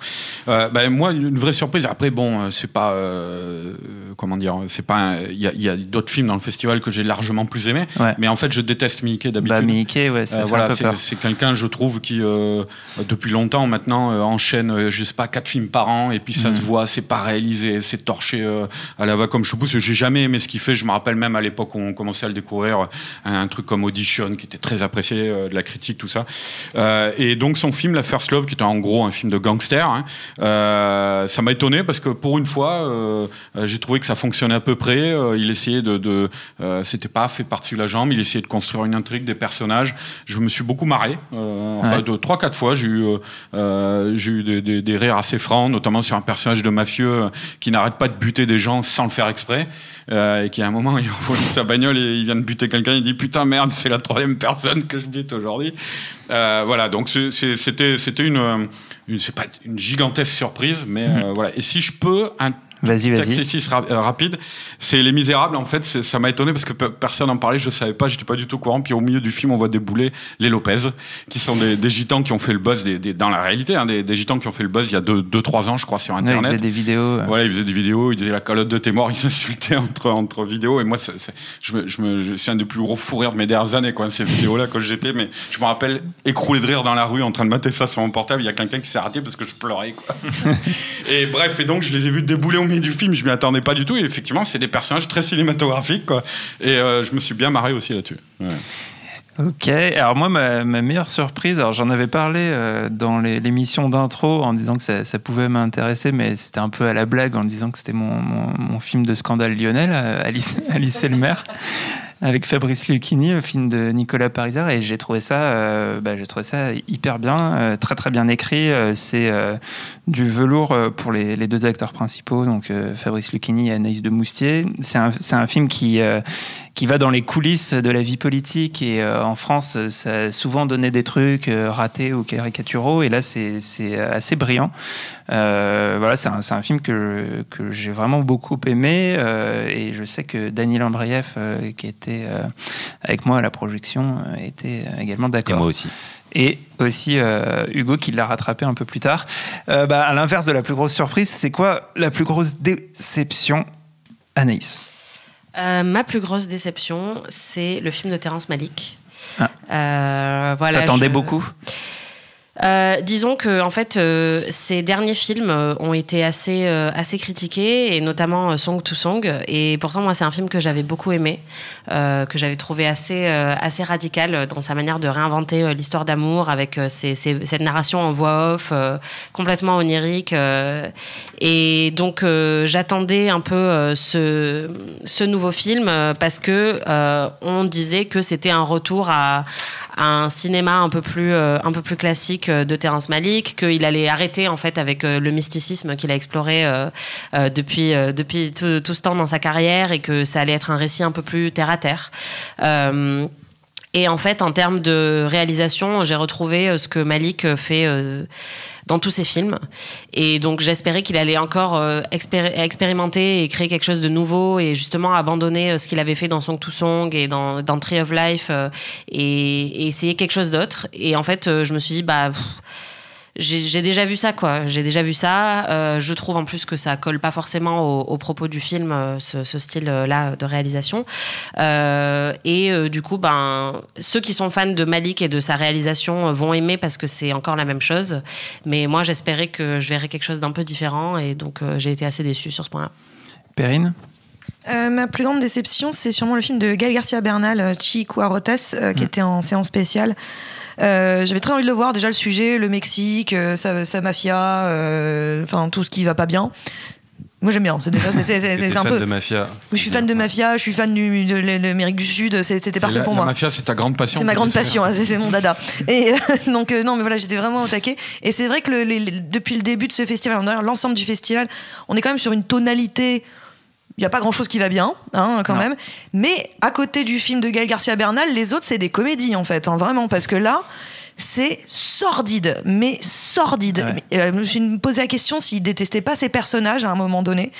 Euh, bah, moi, une vraie surprise. Après, bon, euh, c'est pas. Euh, comment dire C'est pas. Il y a, d'autres films dans le festival que j'ai largement plus aimé. Mais en fait, je déteste Mickey d'habitude. Bah, Mickey, ouais, c'est voilà, C'est quelqu'un, je trouve, qui, depuis longtemps maintenant, enchaîne, je sais pas, quatre films par an. Et puis ça mm. se voit, c'est pas réalisé, c'est torché à la va comme je pousse. J'ai jamais aimé ce qu'il fait. Je me rappelle même à l'époque où on commençait à le découvrir, un, un, truc comme Audition, qui était très apprécié, de la critique, tout ça. Euh, et donc son film La First Love, qui était en gros un film de gangster, hein, euh, ça m'a étonné parce que pour une fois, euh, j'ai trouvé que ça fonctionnait à peu près. il essayait de, de c'était pas fait par-dessus la jambe, il essayait de construire une intrigue, des personnages. Je me suis beaucoup marré. enfin, de trois quatre fois, j'ai eu, j'ai eu des, des, rires assez francs, notamment sur un personnage de mafieux qui n'arrête pas de buter des gens sans le faire exprès. et qui à un moment [laughs] il envoie sa bagnole et il vient de buter quelqu'un il dit putain merde c'est la troisième personne que je bute aujourd'hui euh, voilà, donc c'était une, une c'est pas une gigantesque surprise, mais mhm. euh, voilà. Et si je peux un Vas-y, vas-y. Euh, rapide. C'est Les Misérables, en fait. Ça m'a étonné parce que personne n'en parlait. Je savais pas, j'étais pas du tout au courant. Puis au milieu du film, on voit débouler les Lopez, qui sont des, des gitans qui ont fait le buzz des, dans la réalité, hein, des, gitans qui ont fait le buzz il y a 2-3 deux, trois ans, je crois, sur Internet. ils faisaient des vidéos. Voilà, ils faisaient des vidéos. Ils disaient la calotte de tes morts. [laughs] Ils s'insultaient entre, entre vidéos. Et moi, c'est, je me, je me, c'est un des plus gros fous rires de mes dernières années, quoi, ces vidéos-là, quand j'étais. Mais je me rappelle écrouler de rire dans la rue en train de mater ça sur mon portable. Il y a quelqu'un qui s'est raté parce que je pleurais, quoi. [laughs] et bref, et donc, je les ai vus débouler au du film. Je m'y attendais pas du tout. Et effectivement, c'est des personnages très cinématographiques, quoi. Et euh, je me suis bien marré aussi là-dessus. Ok, alors moi, ma, meilleure surprise, alors j'en avais parlé euh, dans l'émission d'intro en disant que ça, pouvait m'intéresser, mais c'était un peu à la blague en disant que c'était mon, mon, film de scandale Lionel, euh, Alice, [laughs] Alice et le maire avec Fabrice Lucchini, un film de Nicolas Pariser, et j'ai trouvé ça, euh, bah, j'ai trouvé ça hyper bien, euh, très très bien écrit. Euh, c'est du velours pour les, deux acteurs principaux, donc Fabrice Lucchini et Anaïs de Moustier. C'est un, film qui qui va dans les coulisses de la vie politique et en France, ça a souvent donné des trucs ratés ou caricaturaux, et là c'est assez brillant. voilà, c'est un, un, film que, que j'ai vraiment beaucoup aimé, et je sais que Daniel Andreev, qui était euh, avec moi à la projection euh, était euh, également d'accord. Et moi aussi. Et aussi Hugo qui l'a rattrapé un peu plus tard. Bah, à l'inverse de la plus grosse surprise, c'est quoi la plus grosse déception, Anaïs Ma plus grosse déception, c'est le film de Terrence Malick. Ah. voilà, T'attendais beaucoup? Euh, disons que en fait, euh, ces derniers films euh, ont été assez assez critiqués et notamment Song to Song. Et pourtant, moi, c'est un film que j'avais beaucoup aimé, que j'avais trouvé assez assez radical dans sa manière de réinventer l'histoire d'amour avec cette narration en voix off complètement onirique. et donc, j'attendais un peu ce nouveau film parce que on disait que c'était un retour à un cinéma un peu plus, euh, un peu plus classique euh, de Terrence Malick, qu'il allait arrêter en fait avec euh, le mysticisme qu'il a exploré depuis, depuis tout, ce temps dans sa carrière et que ça allait être un récit un peu plus terre à terre. Et en fait, en termes de réalisation, j'ai retrouvé ce que Malik fait dans tous ses films. Et donc j'espérais qu'il allait encore expérimenter et créer quelque chose de nouveau et justement abandonner ce qu'il avait fait dans Song to Song et dans, Tree of Life et, essayer quelque chose d'autre. Et en fait, je me suis dit, bah j'ai déjà vu ça, quoi. J'ai déjà vu ça. Euh, je trouve en plus que ça colle pas forcément au, propos du film, euh, ce, style-là de réalisation. Euh, et du coup, ben, ceux qui sont fans de Malik et de sa réalisation vont aimer parce que c'est encore la même chose. Mais moi, j'espérais que je verrais quelque chose d'un peu différent et donc j'ai été assez déçue sur ce point-là. Perrine? Ma plus grande déception, c'est sûrement le film de Gael Garcia Bernal, Chico Arotas, qui mm. était en séance spéciale. Euh, j'avais très envie de le voir. Déjà, le sujet, le Mexique, euh, sa, mafia, euh, enfin, tout ce qui va pas bien. Moi j'aime bien, c'est déjà c'est un peu. de mafia. Je suis fan de mafia, je suis fan du, de l'Amérique du Sud, c'était parfait pour moi. La mafia, c'est ta grande passion. C'est ma grande passion, c'est mon dada. Et [laughs] donc non, mais voilà, j'étais vraiment au taquet. Et c'est vrai que depuis le début de ce festival, l'ensemble du festival, on est quand même sur une tonalité n'y a pas grand chose qui va bien, hein, quand même. Mais à côté du film de Gaël Garcia Bernal, les autres, c'est des comédies, en fait, hein, vraiment. Parce que là, c'est sordide, mais sordide. Euh, je me suis posé la question s'il détestait pas ces personnages à un moment donné.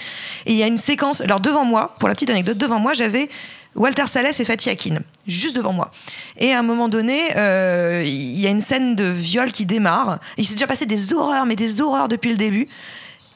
Et il y a une séquence. Alors, devant moi, pour la petite anecdote, devant moi, j'avais. Walter Salles et Fatih Akin, juste devant moi. Et à un moment donné, euh, il y a une scène de viol qui démarre. Il s'est déjà passé des horreurs, mais des horreurs depuis le début.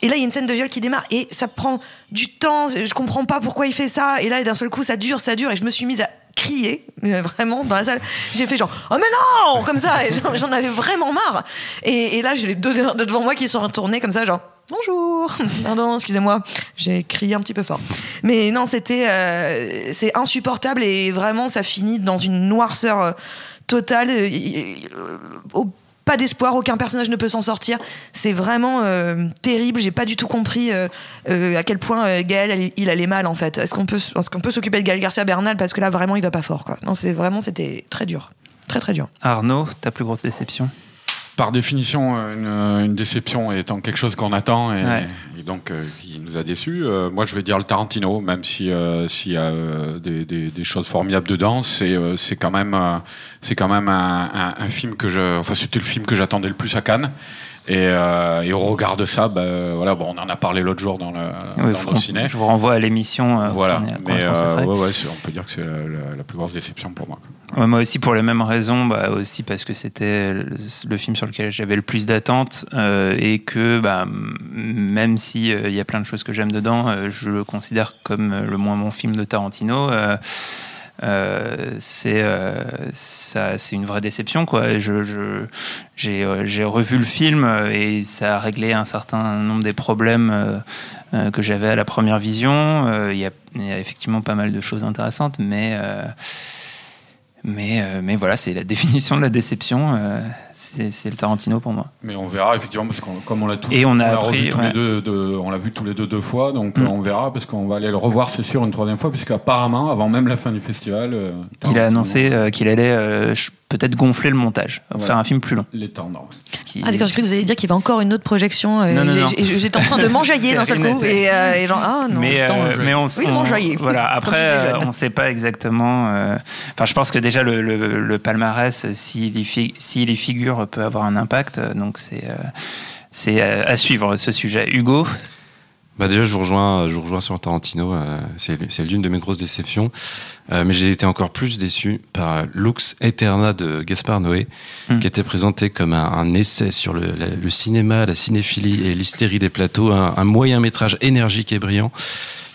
Et là, il y a une scène de viol qui démarre et ça prend du temps. Je comprends pas pourquoi il fait ça. Et là, d'un seul coup, ça dure, ça dure. Et je me suis mise à crier, [laughs] vraiment, dans la salle. J'ai fait genre, oh mais non Comme ça. J'en avais vraiment marre. Et, là, j'ai les deux devant moi qui sont retournés comme ça, genre, bonjour Pardon, excusez-moi. J'ai crié un petit peu fort. Mais non, c'était. Euh, c'est insupportable et vraiment, ça finit dans une noirceur euh, totale. Pas d'espoir, aucun personnage ne peut s'en sortir. C'est vraiment euh, terrible. J'ai pas du tout compris euh, euh, à quel point Gaël il allait mal en fait. Est-ce qu'on peut, est-ce qu'on peut s'occuper de Gaël Garcia Bernal parce que là vraiment il va pas fort quoi. Non, c'est vraiment c'était très dur, très très dur. Arnaud, ta plus grosse déception? Par définition, une, déception étant quelque chose qu'on attend et, donc qui nous a déçus. moi, je vais dire le Tarantino, même si s'il y a des, des, choses formidables dedans, c'est c'est quand même c'est quand même un, film que je, enfin c'était le film que j'attendais le plus à Cannes. Et, euh, et, au regard de ça, bah, voilà, bon, on en a parlé l'autre jour dans le dans ciné. Je vous renvoie à l'émission. Euh, voilà, mais euh, ouais, ouais, on peut dire que c'est la, plus grosse déception pour moi. Moi aussi, pour les mêmes raisons, bah, aussi parce que c'était le, film sur lequel j'avais le plus d'attentes et que bah, même s'il il y a plein de choses que j'aime dedans, je le considère comme le moins bon film de Tarantino. Euh, c'est euh, une vraie déception. Je, j'ai, euh, revu le film et ça a réglé un certain nombre des problèmes que j'avais à la première vision. Il y, a effectivement pas mal de choses intéressantes, mais mais, mais voilà, c'est la [laughs] définition de la déception c'est le Tarantino pour moi. Mais on verra effectivement parce que comme on l'a tout, et on a appris, tous les deux, on l'a vu tous les deux deux fois, donc mm. on verra parce qu'on va aller le revoir c'est sûr une troisième fois puisqu'apparemment avant même la fin du festival, euh, il a annoncé euh, qu'il allait euh, peut-être gonfler le montage, faire un film plus long. Les temps, non. Ah d'accord, j'ai cru que vous alliez dire qu'il y avait encore une autre projection. J'étais en train de m'enjailler [laughs] d'un seul coup et, genre ah non. Mais, mais on, oui, [laughs] voilà. Après, on ne sait pas exactement. Enfin, je pense que déjà le, le, palmarès, s'il y, y figure peut avoir un impact. Donc c'est euh, euh, à suivre ce sujet. Hugo? Bah déjà, je vous rejoins, je vous rejoins sur Tarantino. Euh, c'est l'une de mes grosses déceptions. mais j'ai été encore plus déçu par Lux Eterna de Gaspard Noé, hmm. qui était présenté comme un, essai sur le, le, cinéma, la cinéphilie et l'hystérie des plateaux, un, moyen métrage énergique et brillant.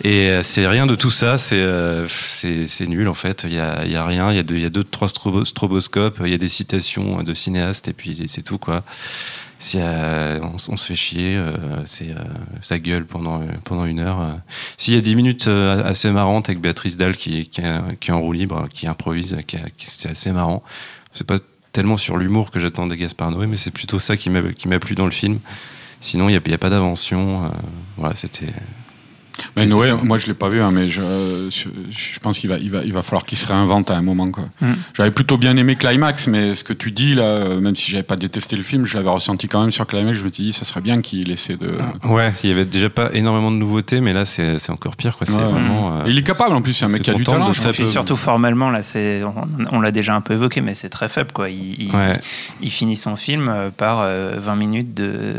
Et c'est rien de tout ça, c'est c'est nul en fait. Il y a, a rien, il y a deux, trois stroboscopes, il y a des citations de cinéastes et puis c'est tout quoi. Euh, on, se fait chier, euh, euh, ça gueule pendant pendant une heure. S'il y a dix minutes assez marrantes avec Béatrice Dalle qui, qui, est en roue libre, qui improvise, qui, c'est assez marrant. C'est pas tellement sur l'humour que j'attendais Gaspard Noé, mais c'est plutôt ça qui m'a qui m'a plu dans le film. Sinon, il n'y a, a, pas d'invention. voilà, c'était Mais Noé, moi je l'ai pas vu, hein, mais je, je, pense qu'il va, il va, il va falloir qu'il se réinvente à un moment. Quoi. Mm. J'avais plutôt bien aimé Climax, mais ce que tu dis là, même si j'avais pas détesté le film, je l'avais ressenti quand même sur Climax. Je me suis dit, ça serait bien qu'il essaie de. Ouais, il y avait déjà pas énormément de nouveautés, mais là c'est encore pire. Quoi. vraiment, il est capable en plus, c'est un mec qui a du talent. Je surtout formellement, là, c'est, on, l'a déjà un peu évoqué, mais c'est très faible. Quoi. Il, il, finit son film euh, par 20 euh, minutes de,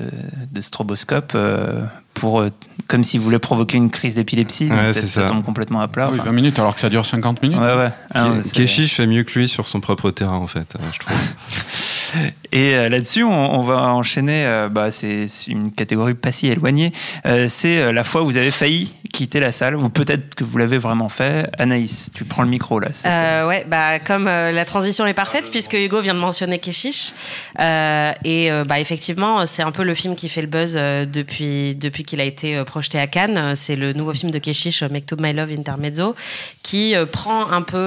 de stroboscope euh, pour comme s'il voulait provoquer une crise d'épilepsie. ça, tombe complètement à plat. Oui, 20 minutes alors que ça dure 50 minutes. Ouais, ouais. Ah, fait mieux que lui sur son propre terrain, en fait, je trouve. [laughs] Et là-dessus, on, va enchaîner. bah, c'est une catégorie pas si éloignée. c'est la fois où vous avez failli quitter la salle, ou peut-être que vous l'avez vraiment fait. Anaïs, tu prends le micro là. Euh, ouais, bah comme euh, la transition est parfaite, puisque Hugo vient de mentionner Keshish, euh, et bah effectivement, c'est un peu le film qui fait le buzz depuis depuis qu'il a été projeté à Cannes. C'est le nouveau film de Keshish, Make to My Love Intermezzo, qui prend un peu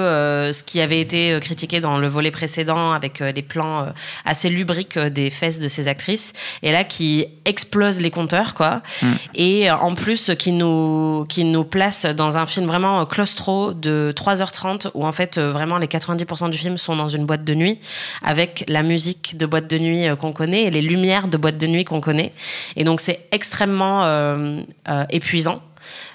ce qui avait été critiqué dans le volet précédent avec les plans assez lubriques des fesses de ces actrices, et là qui explose les compteurs, quoi, mm. et en plus qui nous qui nous place dans un film vraiment euh, claustro de 3h30 où en fait euh, vraiment les 90% du film sont dans une boîte de nuit avec la musique de boîte de nuit euh, qu'on connaît et les lumières de boîte de nuit qu'on connaît. Et donc c'est extrêmement épuisant.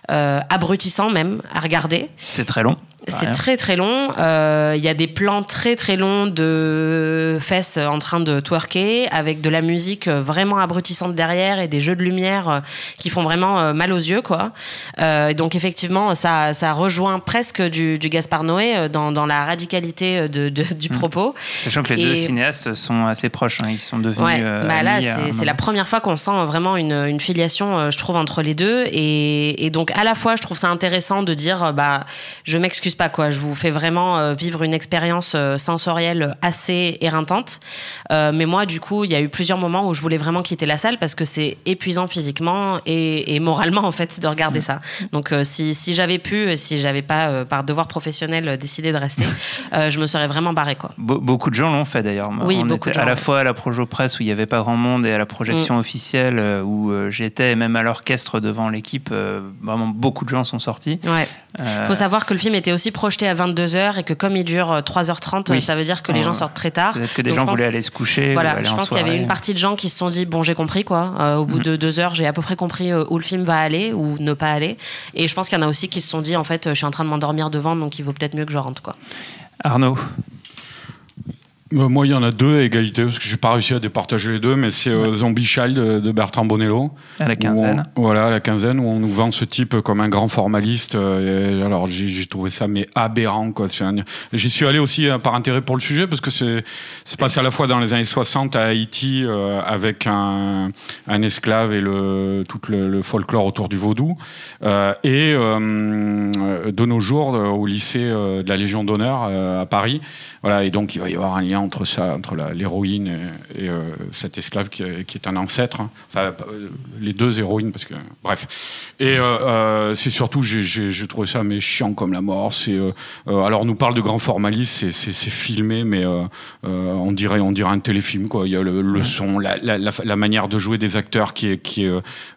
abrutissant même à regarder. C'est très long. C'est très très long. Euh, il y a des plans très très longs de fesses en train de twerker avec de la musique vraiment abrutissante derrière et des jeux de lumière qui font vraiment mal aux yeux, quoi. Euh, donc effectivement, ça, ça rejoint presque du, du Gaspard Noé euh, dans, dans la radicalité de, du hmm. propos. Sachant que les deux cinéastes sont assez proches, hein. ils sont devenus. Ouais, bah là, c'est la première fois qu'on sent vraiment une, une, filiation, je trouve, entre les deux. Et, et, donc à la fois, je trouve ça intéressant de dire, bah, je m'excuse pas quoi. Je vous fais vraiment euh, vivre une expérience euh, sensorielle assez éreintante. Euh, mais moi, du coup, il y a eu plusieurs moments où je voulais vraiment quitter la salle parce que c'est épuisant physiquement et, moralement en fait de regarder ça. Donc si, si j'avais pu, si j'avais pas par devoir professionnel décidé de rester, [laughs] je me serais vraiment barré quoi. beaucoup de gens l'ont fait d'ailleurs. Oui, beaucoup À la fois à la Projo Presse où il n'y avait pas grand monde et à la projection mm. officielle où j'étais, même à l'orchestre devant l'équipe, vraiment beaucoup de gens sont sortis. Ouais. Faut savoir que le film était aussi projeté à 22h et que comme il dure 3h30, euh, ça veut dire que les gens sortent très tard. Peut-être que des gens voulaient aller se coucher. Voilà, je pense qu'il y avait une partie de gens qui se sont dit bon, j'ai compris quoi. Euh, au bout mm. de deux heures, j'ai à peu près compris euh, où le film va aller ou ne pas aller. Et je pense qu'il y en a aussi qui se sont dit en fait, je suis en train de m'endormir devant, donc il vaut peut-être mieux que je rentre quoi. Arnaud? Moi, il y en a deux à égalité, parce que j'ai pas réussi à départager les deux, mais c'est euh, Zombie Child de, Bertrand Bonello. À la quinzaine. voilà, à la quinzaine, où on nous vend ce type comme un grand formaliste. Euh, alors, j'ai trouvé ça, mais aberrant, quoi. J'y suis allé aussi par intérêt pour le sujet, parce que c'est passé à la fois dans les années 60 à Haïti, avec un, un, esclave et le, tout le, folklore autour du vaudou, et de nos jours, au lycée de la Légion d'honneur à Paris. Voilà, et donc, il va y avoir un lien entre ça, entre l'héroïne et, et euh, cet esclave qui, qui, est un ancêtre. Hein. Enfin, euh, les deux héroïnes, parce que bref. Et euh, c'est surtout, j'ai trouvé ça mais chiant comme la mort. C'est alors on nous parle de grand formalisme, c'est filmé, mais on dirait, on dirait un téléfilm quoi. Il y a le, son, la, la, la, manière de jouer des acteurs qui est, qui est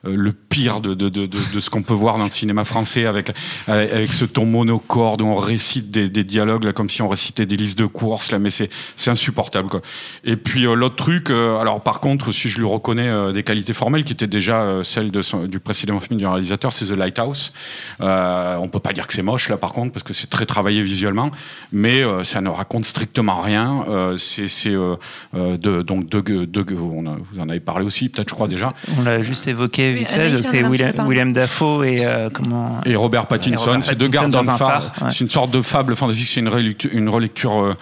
le pire de, de, de, de ce qu'on peut voir dans le cinéma français avec avec ce ton monocorde où on récite des, des dialogues là comme si on récitait des listes de courses là, mais c'est insupportable quoi. Et puis euh, l'autre truc, euh, alors par contre, si je lui reconnais euh, des qualités formelles qui étaient déjà celles de du précédent film du réalisateur, c'est The Lighthouse. on peut pas dire que c'est moche là par contre parce que c'est très travaillé visuellement, mais ça ne raconte strictement rien. c'est de donc de, de, vous en avez parlé aussi peut-être je crois déjà. On l'a juste évoqué vite fait. C'est William, William, Dafoe et comment et Robert Pattinson. C'est deux gardes dans le phare. C'est une sorte de fable fantastique. C'est une relecture, une relecture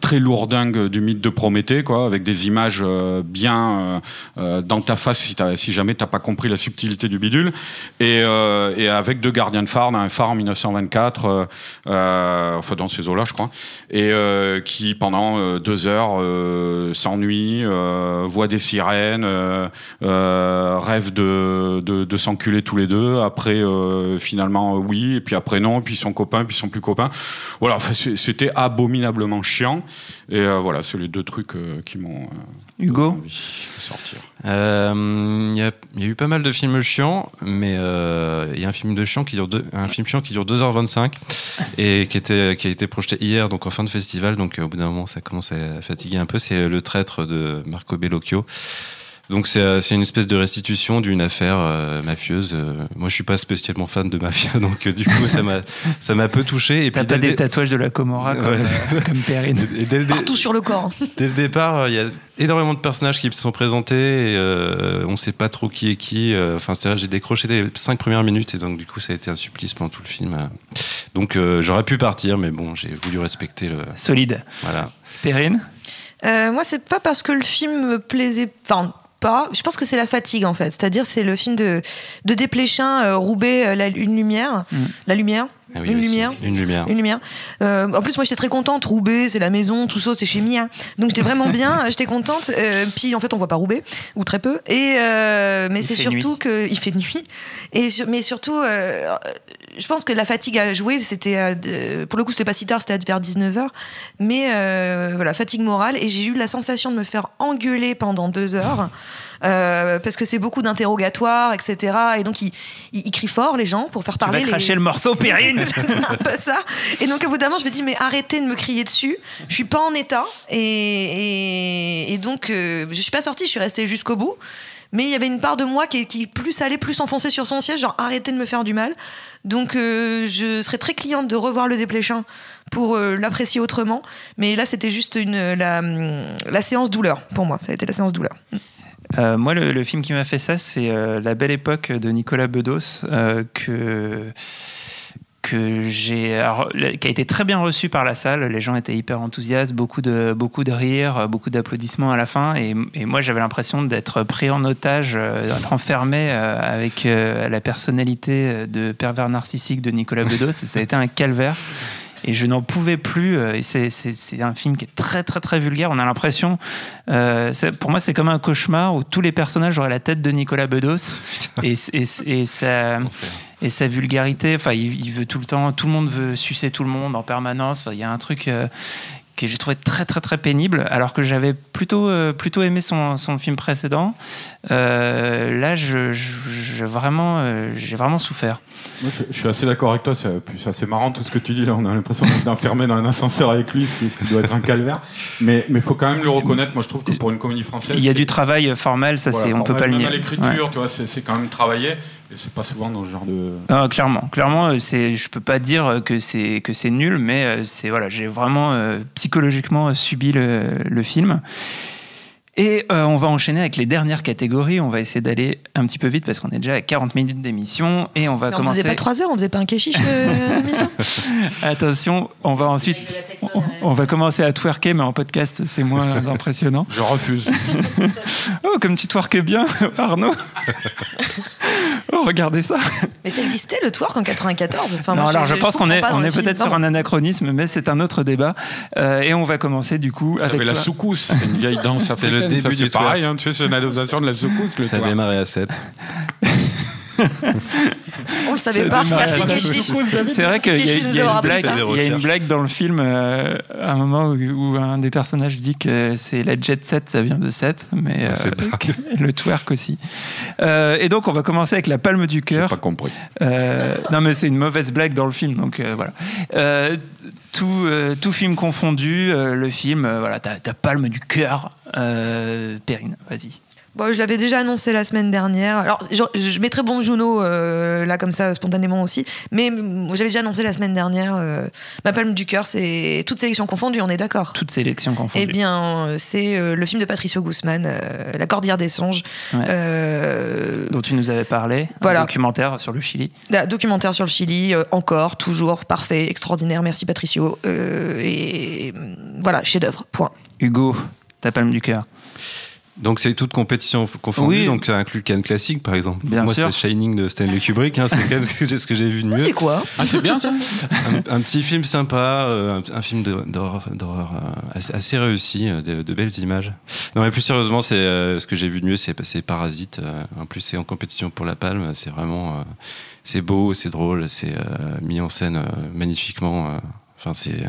très du mythe de Prométhée, quoi, avec des images euh, bien euh, euh, dans ta face si, si jamais t'as pas compris la subtilité du bidule, et, et avec deux gardiens de phare, un phare en 1924, enfin dans ces eaux-là, je crois, et qui pendant deux heures s'ennuie, voit des sirènes, rêve de, de, de s'enculer tous les deux. Après, finalement, oui, et puis après non, puis son copain, puis son plus copain. Voilà, c'était abominablement chiant. Et voilà, c'est les deux trucs qui m'ont Hugo envie de sortir. Il y, a, y, a eu pas mal de films chiants, mais il y a un film de chiant qui dure un film chiant qui dure 2h25 et qui était qui a été projeté hier, donc en fin de festival. Donc au bout d'un moment, ça commence à fatiguer un peu. C'est Le Traître de Marco Bellocchio. Donc euh, c'est une espèce de restitution d'une affaire euh, mafieuse. Euh, moi, je suis pas spécialement fan de mafia, [laughs] donc du coup, ça m'a ça m'a peu touché. Et T'as pas des tatouages de la Comora comme, comme Perrine. Et dès le Partout sur le corps. Dès le départ, il y a énormément de personnages qui sont présentés. Et, on sait pas trop qui est qui. Enfin, c'est j'ai décroché les cinq premières minutes et donc du coup, ça a été un supplice pendant tout le film. Donc j'aurais pu partir, mais bon, j'ai voulu respecter le. Solide. Voilà. Perrine? moi, c'est pas parce que le film me plaisait. Enfin, je pense que c'est la fatigue en fait. C'est-à-dire c'est le film de, de Desplechin, euh, Roubaix, euh, une lumière. Mm. La lumière ah une, lumière. une lumière. Une lumière. Euh, en plus, moi, j'étais très contente. Roubaix, c'est la maison, tout ça, c'est chez Mia. Donc, j'étais vraiment bien. [laughs] j'étais contente. puis, en fait, on voit pas Roubaix, ou très peu. Et mais c'est surtout que il fait nuit. Et mais surtout, je pense que la fatigue à jouer, c'était pour le coup, c'était pas si tard, c'était vers 19 h Mais voilà, fatigue morale. Et j'ai eu la sensation de me faire engueuler pendant deux heures. Euh, parce que c'est beaucoup d'interrogatoires, etc. Et donc, ils, ils, crient fort, les gens, pour faire parler. Tu vas cracher le morceau, [laughs] Périne [laughs] un peu ça. Et donc, au bout d'un moment, je me dis, mais arrêtez de me crier dessus. Je suis pas en état. Et, et, donc, euh, je suis pas sortie, je suis restée jusqu'au bout. Mais il y avait une part de moi qui, qui plus allait, plus s'enfoncer sur son siège, genre arrêtez de me faire du mal. Donc euh, je serais très cliente de revoir le dépléchin pour l'apprécier autrement. Mais là, c'était juste une, la, la séance douleur pour moi. Ça a été la séance douleur. Euh, moi, le, film qui m'a fait ça, c'est euh, La Belle Époque de Nicolas Bedos, euh, que que j'ai qui a été très bien reçu par la salle. Les gens étaient hyper enthousiastes beaucoup de beaucoup de rires beaucoup d'applaudissements à la fin. Et, et moi j'avais l'impression d'être pris en otage d'être enfermé avec la personnalité de pervers narcissique de Nicolas Bedos. Ça a été un calvaire et je n'en pouvais plus. Euh, et c'est un film qui est très très très vulgaire. On a l'impression, euh, pour moi, c'est comme un cauchemar où tous les personnages auraient la tête de Nicolas Bedos [laughs] et, et, et, sa, et sa vulgarité. Enfin, il, veut tout le temps, tout le monde veut sucer tout le monde en permanence. Enfin, il y a un truc. Euh, que j'ai trouvé très très très pénible, alors que j'avais plutôt euh, plutôt aimé son, son film précédent. Euh, là, je, je, vraiment euh, j'ai vraiment souffert. Moi, je, suis assez d'accord avec toi. C'est assez marrant tout ce que tu dis. Là, on a l'impression d'être enfermé dans un ascenseur avec lui, ce qui, ce qui doit être un calvaire. Mais il faut quand même le reconnaître. Moi, je trouve que pour une comédie française, il y a du travail formel. Ça, c'est on peut pas le nier. L'écriture, tu vois, c'est quand même travaillé c'est pas souvent dans ce genre de. Ah, clairement, clairement, euh, c'est, je peux pas dire que c'est que c'est nul, mais euh, c'est voilà, j'ai vraiment euh, psychologiquement subi le, le film. Et on va enchaîner avec les dernières catégories. On va essayer d'aller un petit peu vite parce qu'on est déjà à 40 minutes d'émission et on va commencer. On faisait pas 3 heures, on faisait pas un kéchiche [laughs] d'émission. Attention, on va ensuite, on, va commencer à twerker, mais en podcast c'est moins [laughs] impressionnant. Je refuse. [laughs] oh, comme tu twerkes bien, Arnaud. Oh, regardez ça. Mais ça existait le twerk en 94 enfin, Non, alors je, pense qu'on est, on est peut-être sur un anachronisme, mais c'est un autre débat. Euh, et on va commencer du coup avec. la soukous, c'est une vieille danse [laughs] C'est le début du pareil, hein, tu sais, c'est une adaptation de la soukous. Ça a démarré à 7. [laughs] On le savait pas. C'est vrai qu'il y, y, a une blague. Il y a une blague dans le film euh, à un moment où, un des personnages dit que c'est la jet set, ça vient de 7, mais euh, [laughs] le twerk aussi. Euh, et donc on va commencer avec la palme du cœur. Pas compris. non mais c'est une mauvaise blague dans le film, donc voilà. tout, tout film confondu, le film, voilà, ta, ta palme du cœur, Perrine, vas-y. Bon, je l'avais déjà annoncé la semaine dernière. Alors, je, je mettrai bon Juno euh, là comme ça spontanément aussi, mais j'avais déjà annoncé la semaine dernière. Euh, ma palme du cœur, c'est toute sélection confondue. On est d'accord. Toute sélection confondue. Eh bien, c'est euh, le film de Patricio Guzman, La Cordillère des songes, dont tu nous avais parlé. Voilà. Un documentaire sur le Chili. Documentaire sur le Chili, encore, toujours parfait, extraordinaire. Merci Patricio. et voilà, chef-d'œuvre. Point. Hugo, ta palme du cœur. Donc c'est toute compétition confondue, donc ça inclut Cannes classique par exemple. Bien Moi c'est Shining de Stanley Kubrick, hein, c'est quand même [laughs] ce que j'ai vu de mieux. C'est quoi Ah c'est bien ça un, petit film sympa, euh, un, film d'horreur euh, assez, réussi, euh, de, belles images. Non mais plus sérieusement, c'est ce que j'ai vu de mieux, c'est Parasite. en plus c'est en compétition pour la Palme, c'est vraiment c'est beau, c'est drôle, c'est mis en scène magnifiquement. Enfin c'est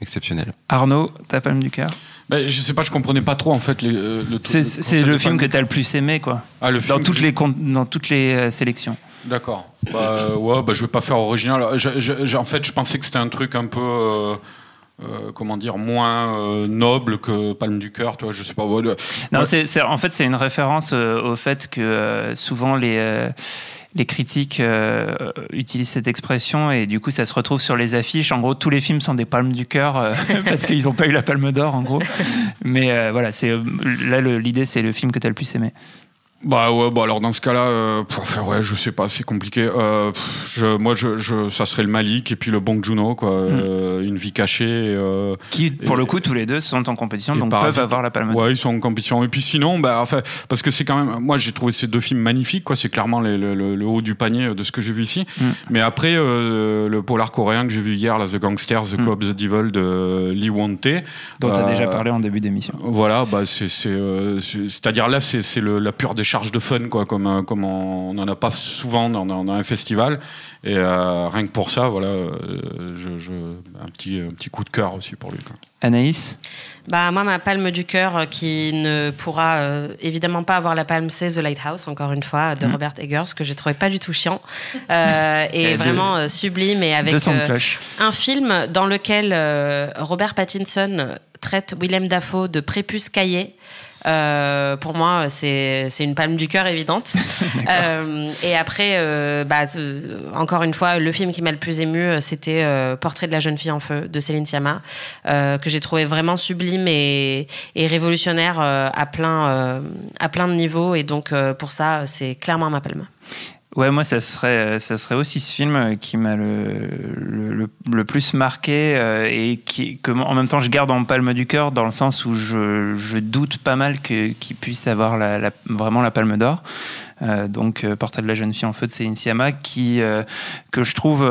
exceptionnel. Arnaud, ta palme du cœur ben, je sais pas, je comprenais pas trop en fait le. c'est le, film que tu as le plus aimé, quoi. Ah, le dans, toutes les, dans toutes les sélections. D'accord. Bah, ouais, bah, je vais pas faire original. en fait, je pensais que c'était un truc un peu. Euh, comment dire, moins euh, noble que Palme du cœur, toi, je sais pas. Non, c'est, en fait, c'est une référence euh, au fait que souvent les les critiques utilisent cette expression et du coup ça se retrouve sur les affiches. En gros, tous les films sont des palmes du cœur [laughs] parce qu'ils n'ont pas eu la palme d'or en gros. Mais voilà, c'est là l'idée c'est le film que tu as le plus aimé. Bah ouais, bah alors dans ce cas-là, euh, ouais, je sais pas, c'est compliqué. Euh, je, moi, je, je, ça serait le Malik et puis le Bong Juno, quoi. Hmm. Euh, une vie cachée. Euh, Qui, pour le coup, tous les deux sont en compétition, donc peuvent avoir la palme. Ouais, ils sont en compétition. Et puis sinon, bah, enfin, parce que c'est quand même, moi, j'ai trouvé ces deux films magnifiques, quoi. C'est clairement le, le, haut du panier de ce que j'ai vu ici. Hmm. Mais après, le polar coréen que j'ai vu hier, là, The Gangsters, The mm. Cops, The Devil de Lee Won-tae, dont tu as déjà parlé en début d'émission. Voilà, bah, c'est, c'est-à-dire là, c'est la pure décharge charge de fun, quoi, comme, euh, comme on n'en a pas souvent dans, dans, un festival. Et euh, rien que pour ça, voilà, euh, je, un, petit, un petit coup de cœur aussi pour lui. Anaïs? Bah, Moi, ma palme du cœur qui ne pourra évidemment pas avoir la palme, c'est The Lighthouse, encore une fois, de mm. Robert Eggers, que j'ai trouvé pas du tout chiant. et, [laughs] vraiment sublime. Et avec un film dans lequel Robert Pattinson traite Willem Dafoe de prépuce caillé. Euh, pour moi, c'est une palme du cœur évidente. [laughs] euh, et après, euh, bah, encore une fois, le film qui m'a le plus ému, c'était Portrait de la jeune fille en feu de Céline Sciamma, que j'ai trouvé vraiment sublime et, et révolutionnaire à plein à plein de niveaux. Et donc pour ça, c'est clairement ma palme. Ouais, moi, ça serait, ça serait aussi ce film qui m'a le, le, le, plus marqué euh, et qui, que, en même temps, je garde en palme du cœur dans le sens où je, je doute pas mal qu'il puisse avoir la, vraiment la palme d'or. Euh, donc, euh, Portrait de la jeune fille en feu de Céline Sciamma, qui, que je trouve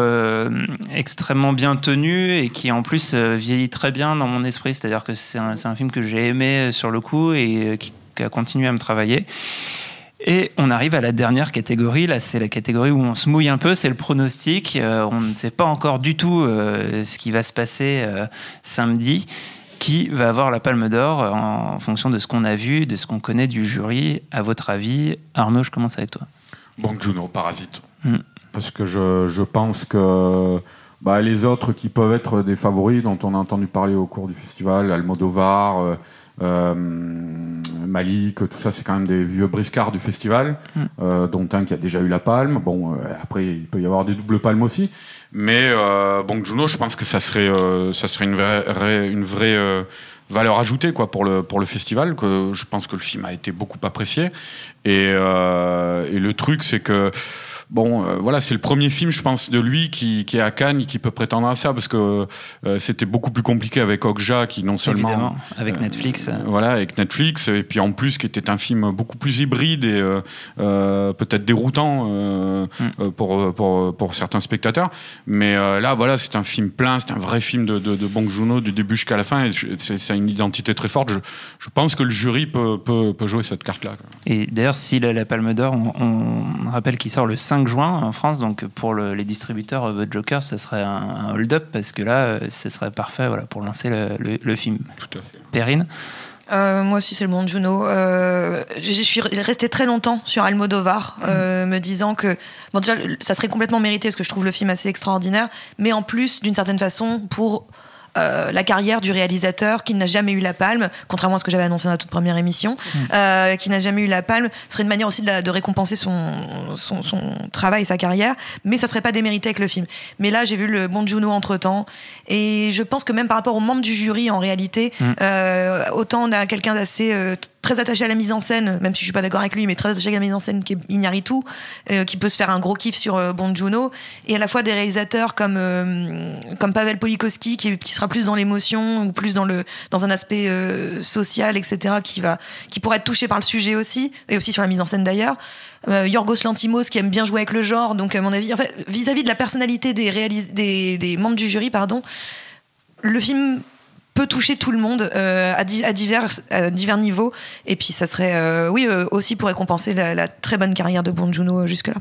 extrêmement bien tenu et qui, en plus, vieillit très bien dans mon esprit. C'est-à-dire que c'est un, un, film que j'ai aimé sur le coup et qui, qui a continué à me travailler. Et on arrive à la dernière catégorie. Là, c'est la catégorie où on se mouille un peu. C'est le pronostic. Euh, on ne sait pas encore du tout euh, ce qui va se passer euh, samedi. Qui va avoir la Palme d'Or en, fonction de ce qu'on a vu, de ce qu'on connaît du jury À votre avis, Arnaud, je commence avec toi. Bon, Juno, Parasite. Hmm. Parce que je, je pense que bah, les autres qui peuvent être des favoris, dont on a entendu parler au cours du festival, Almodovar. Euh, Malik, tout ça, c'est quand même des vieux briscards du festival, mm. euh, dont un qui a déjà eu la palme. Bon, euh, après, il peut y avoir des doubles palmes aussi. Mais bon, Juno, je pense que ça serait, ça serait une vraie, une vraie valeur ajoutée quoi pour le pour le festival que je pense que le film a été beaucoup apprécié et, et le truc c'est que bon, euh, voilà, c'est le premier film, je pense, de lui qui, qui, est à Cannes et qui peut prétendre à ça, parce que euh, c'était beaucoup plus compliqué avec Okja, qui non seulement... Évidemment, avec euh, Netflix. voilà, avec Netflix, et puis en plus, qui était un film beaucoup plus hybride et peut-être déroutant mm. pour, pour, pour, certains spectateurs. Mais là, voilà, c'est un film plein, c'est un vrai film de, de, de Bong du début jusqu'à la fin, et c'est une identité très forte. Je, je, pense que le jury peut, peut, peut jouer cette carte-là. Et d'ailleurs, s'il a la Palme d'Or, on, on rappelle qu'il sort le 5 juin en France. Donc pour les distributeurs The Joker, ça serait un, hold-up parce que là, euh, ce serait parfait voilà, pour lancer le, film. Tout à fait. Perrine euh, moi aussi, c'est le bon Juno. Euh, je suis restée très longtemps sur Almodovar, euh, me disant que bon déjà, ça serait complètement mérité parce que je trouve le film assez extraordinaire, mais en plus, d'une certaine façon, pour euh, la carrière du réalisateur qui n'a jamais eu la palme, contrairement à ce que j'avais annoncé dans la toute première émission, mm. euh, qui n'a jamais eu la palme, serait une manière aussi de, récompenser son, son, travail et sa carrière, mais ça serait pas démérité avec le film. Mais là, j'ai vu le bon Juno entre temps, et je pense que même par rapport aux membres du jury, en réalité, mm. euh, autant on a quelqu'un d'assez très attaché à la mise en scène, même si je suis pas d'accord avec lui, mais très attaché à la mise en scène qui est Iñárritu, euh, qui peut se faire un gros kiff sur euh, Bon Juno, et à la fois des réalisateurs comme euh, comme Pavel Polikowski qui, sera plus dans l'émotion ou plus dans le dans un aspect euh, social, etc., qui va qui pourrait être touché par le sujet aussi, et aussi sur la mise en scène d'ailleurs. Yorgos Lantimos qui aime bien jouer avec le genre, donc à mon avis, en fait, vis-à-vis de la personnalité des, des membres du jury, pardon, le film peut toucher tout le monde euh, à, divers, divers niveaux. Et puis, ça serait, euh, oui, euh, aussi pour récompenser la, très bonne carrière de Bong Joon-ho jusque-là.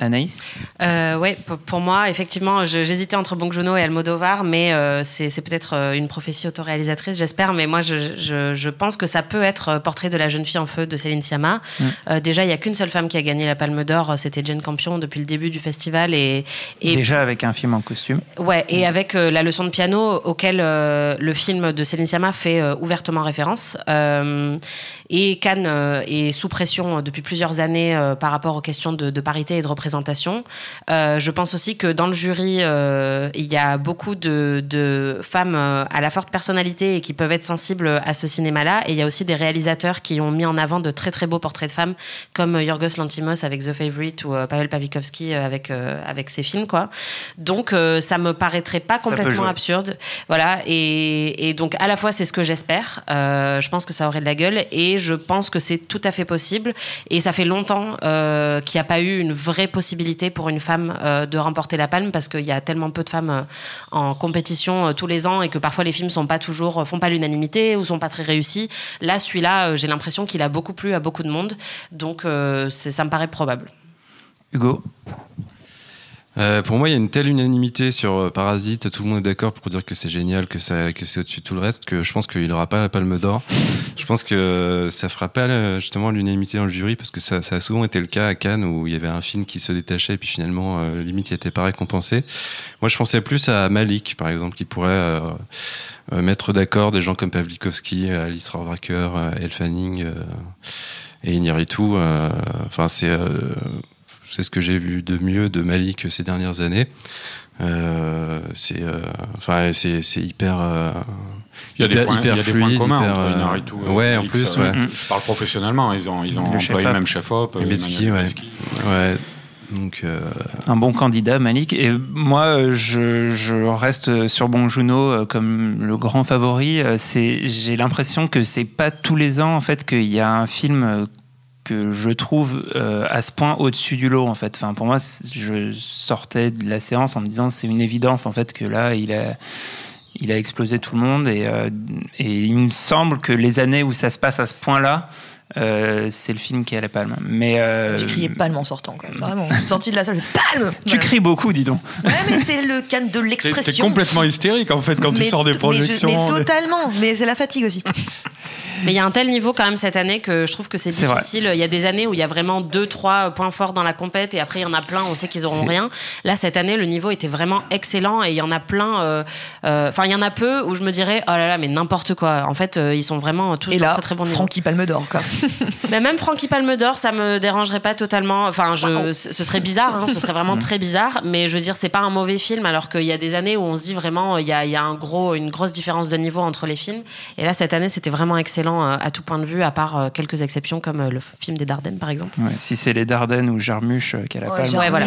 Anaïs Oui, pour moi, effectivement, j'hésitais entre Bong Joon-ho et Almodovar, mais c'est peut-être une prophétie autoréalisatrice, j'espère. Mais moi, je, je, pense que ça peut être Portrait de la jeune fille en feu de Céline Sciamma. Mm. déjà, il n'y a qu'une seule femme qui a gagné la Palme d'Or, c'était Jane Campion depuis le début du festival. Et, et déjà avec un film en costume. Ouais, et avec la leçon de piano auquel le film de Céline Sciamma fait euh, ouvertement référence. Euh, et Cannes euh, est sous pression depuis plusieurs années par rapport aux questions de, parité et de représentation. je pense aussi que dans le jury, il y a beaucoup de, femmes à la forte personnalité et qui peuvent être sensibles à ce cinéma-là. Et il y a aussi des réalisateurs qui ont mis en avant de très très beaux portraits de femmes, comme Yorgos Lantimos avec The Favorite ou Pavel Pawlikowski avec, avec ses films. Quoi. Donc ça me paraîtrait pas complètement absurde. Voilà. Et, et donc à la fois c'est ce que j'espère, euh, je pense que ça aurait de la gueule et je pense que c'est tout à fait possible et ça fait longtemps euh, qu'il n'y a pas eu une vraie possibilité pour une femme euh, de remporter la palme parce qu'il y a tellement peu de femmes en compétition tous les ans et que parfois les films sont pas toujours font pas l'unanimité ou sont pas très réussis. Là celui-là j'ai l'impression qu'il a beaucoup plu à beaucoup de monde donc ça me paraît probable. Hugo? Euh, pour moi, il y a une telle unanimité sur euh, Parasite, tout le monde est d'accord pour dire que c'est génial, que, c'est au-dessus de tout le reste, que je pense qu'il n'aura pas la palme d'or. je pense que ça fera pas justement l'unanimité dans le jury, parce que ça, a souvent été le cas à Cannes, où il y avait un film qui se détachait, et puis finalement, euh, limite, il n'était pas récompensé. Moi, je pensais plus à Malik, par exemple, qui pourrait mettre d'accord des gens comme Pavlikovski, Alice Rohrwacher, Elle Fanning et Iñárritu. Enfin, c'est c'est ce que j'ai vu de mieux de Malik ces dernières années. Euh, c'est euh, enfin c'est hyper euh, il y a des points, hyper il y a des points communs hyper, entre Inaritu et ouais en plus ouais. je parle professionnellement ils ont ils ont employé le même chef op ouais. ouais donc un bon candidat Malik et moi je, je reste sur Bon Juno comme le grand favori c'est j'ai l'impression que c'est pas tous les ans en fait qu'il y a un film que je trouve euh, à ce point au-dessus du lot en fait. Enfin, pour moi, je sortais de la séance en me disant c'est une évidence en fait que là il a il a explosé tout le monde et, euh, et il me semble que les années où ça se passe à ce point-là, euh, c'est le film qui a la palme. Mais euh... j'ai crié palme en sortant quand même. Vraiment, sorti de la salle, palme. [laughs] Tu cries beaucoup, dis donc. Ouais, mais c'est le can de l'expression. C'est complètement hystérique en fait quand tu sors des projections. Mais, totalement. Mais c'est la fatigue aussi. [laughs] Mais il y a un tel niveau quand même cette année que je trouve que c'est difficile. Il y a des années où il y a vraiment deux, trois points forts dans la compète et après il y en a plein, on sait qu'ils auront rien. Là, cette année, le niveau était vraiment excellent et il y en a plein. Euh, euh, enfin, il y en a peu où je me dirais, oh là là, mais n'importe quoi. En fait, euh, ils sont vraiment tous et là, très très bons Francky Palme d'Or, quoi. [laughs] mais même Francky Palme d'Or, ça me dérangerait pas totalement. Enfin, je, ce serait bizarre, hein, ce serait vraiment mm. très bizarre. Mais je veux dire, c'est pas un mauvais film alors qu'il y a des années où on se dit vraiment, il y a, il y a un gros, une grosse différence de niveau entre les films. Et là, cette année, c'était vraiment excellent à tout point de vue, à part euh, quelques exceptions comme euh, le film des Dardennes, par exemple. si c'est les Dardennes ou Jarmuche euh, qui a la palme. voilà.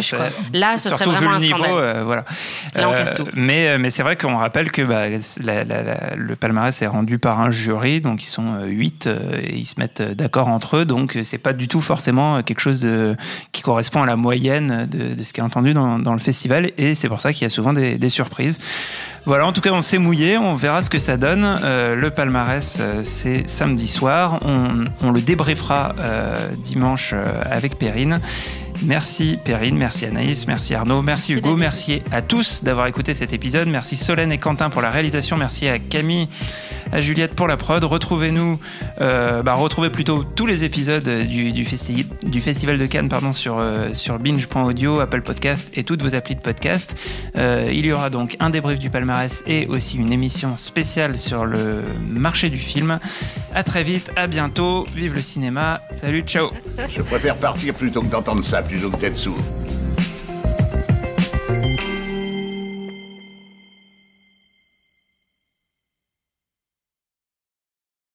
Là, ce serait vraiment un niveau, voilà. Là, on casse tout. Mais, mais c'est vrai qu'on rappelle que bah, le palmarès est rendu par un jury, donc ils sont 8 et ils se mettent d'accord entre eux, donc c'est pas du tout forcément quelque chose de, qui correspond à la moyenne de, ce qui est entendu dans, dans, le festival, et c'est pour ça qu'il y a souvent des, des surprises. Voilà, en tout cas, on s'est mouillé, on verra ce que ça donne. Euh, le palmarès, euh, c'est samedi soir. On, le débriefera euh, dimanche avec Perrine. Merci Perrine, merci Anaïs, merci Arnaud, merci, Hugo, merci à tous d'avoir écouté cet épisode. Merci Solène et Quentin pour la réalisation, merci à Camille à Juliette pour la prod. Retrouvez-nous, euh, bah, retrouvez plutôt tous les épisodes du, du, Festival de Cannes pardon, sur, euh, binge.audio, Apple Podcast et toutes vos applis de podcast. Euh, il y aura donc un débrief du palmarès et aussi une émission spéciale sur le marché du film. À très vite, à bientôt, vive le cinéma, salut, ciao Je préfère partir plutôt que d'entendre ça, plutôt que d'être sourd.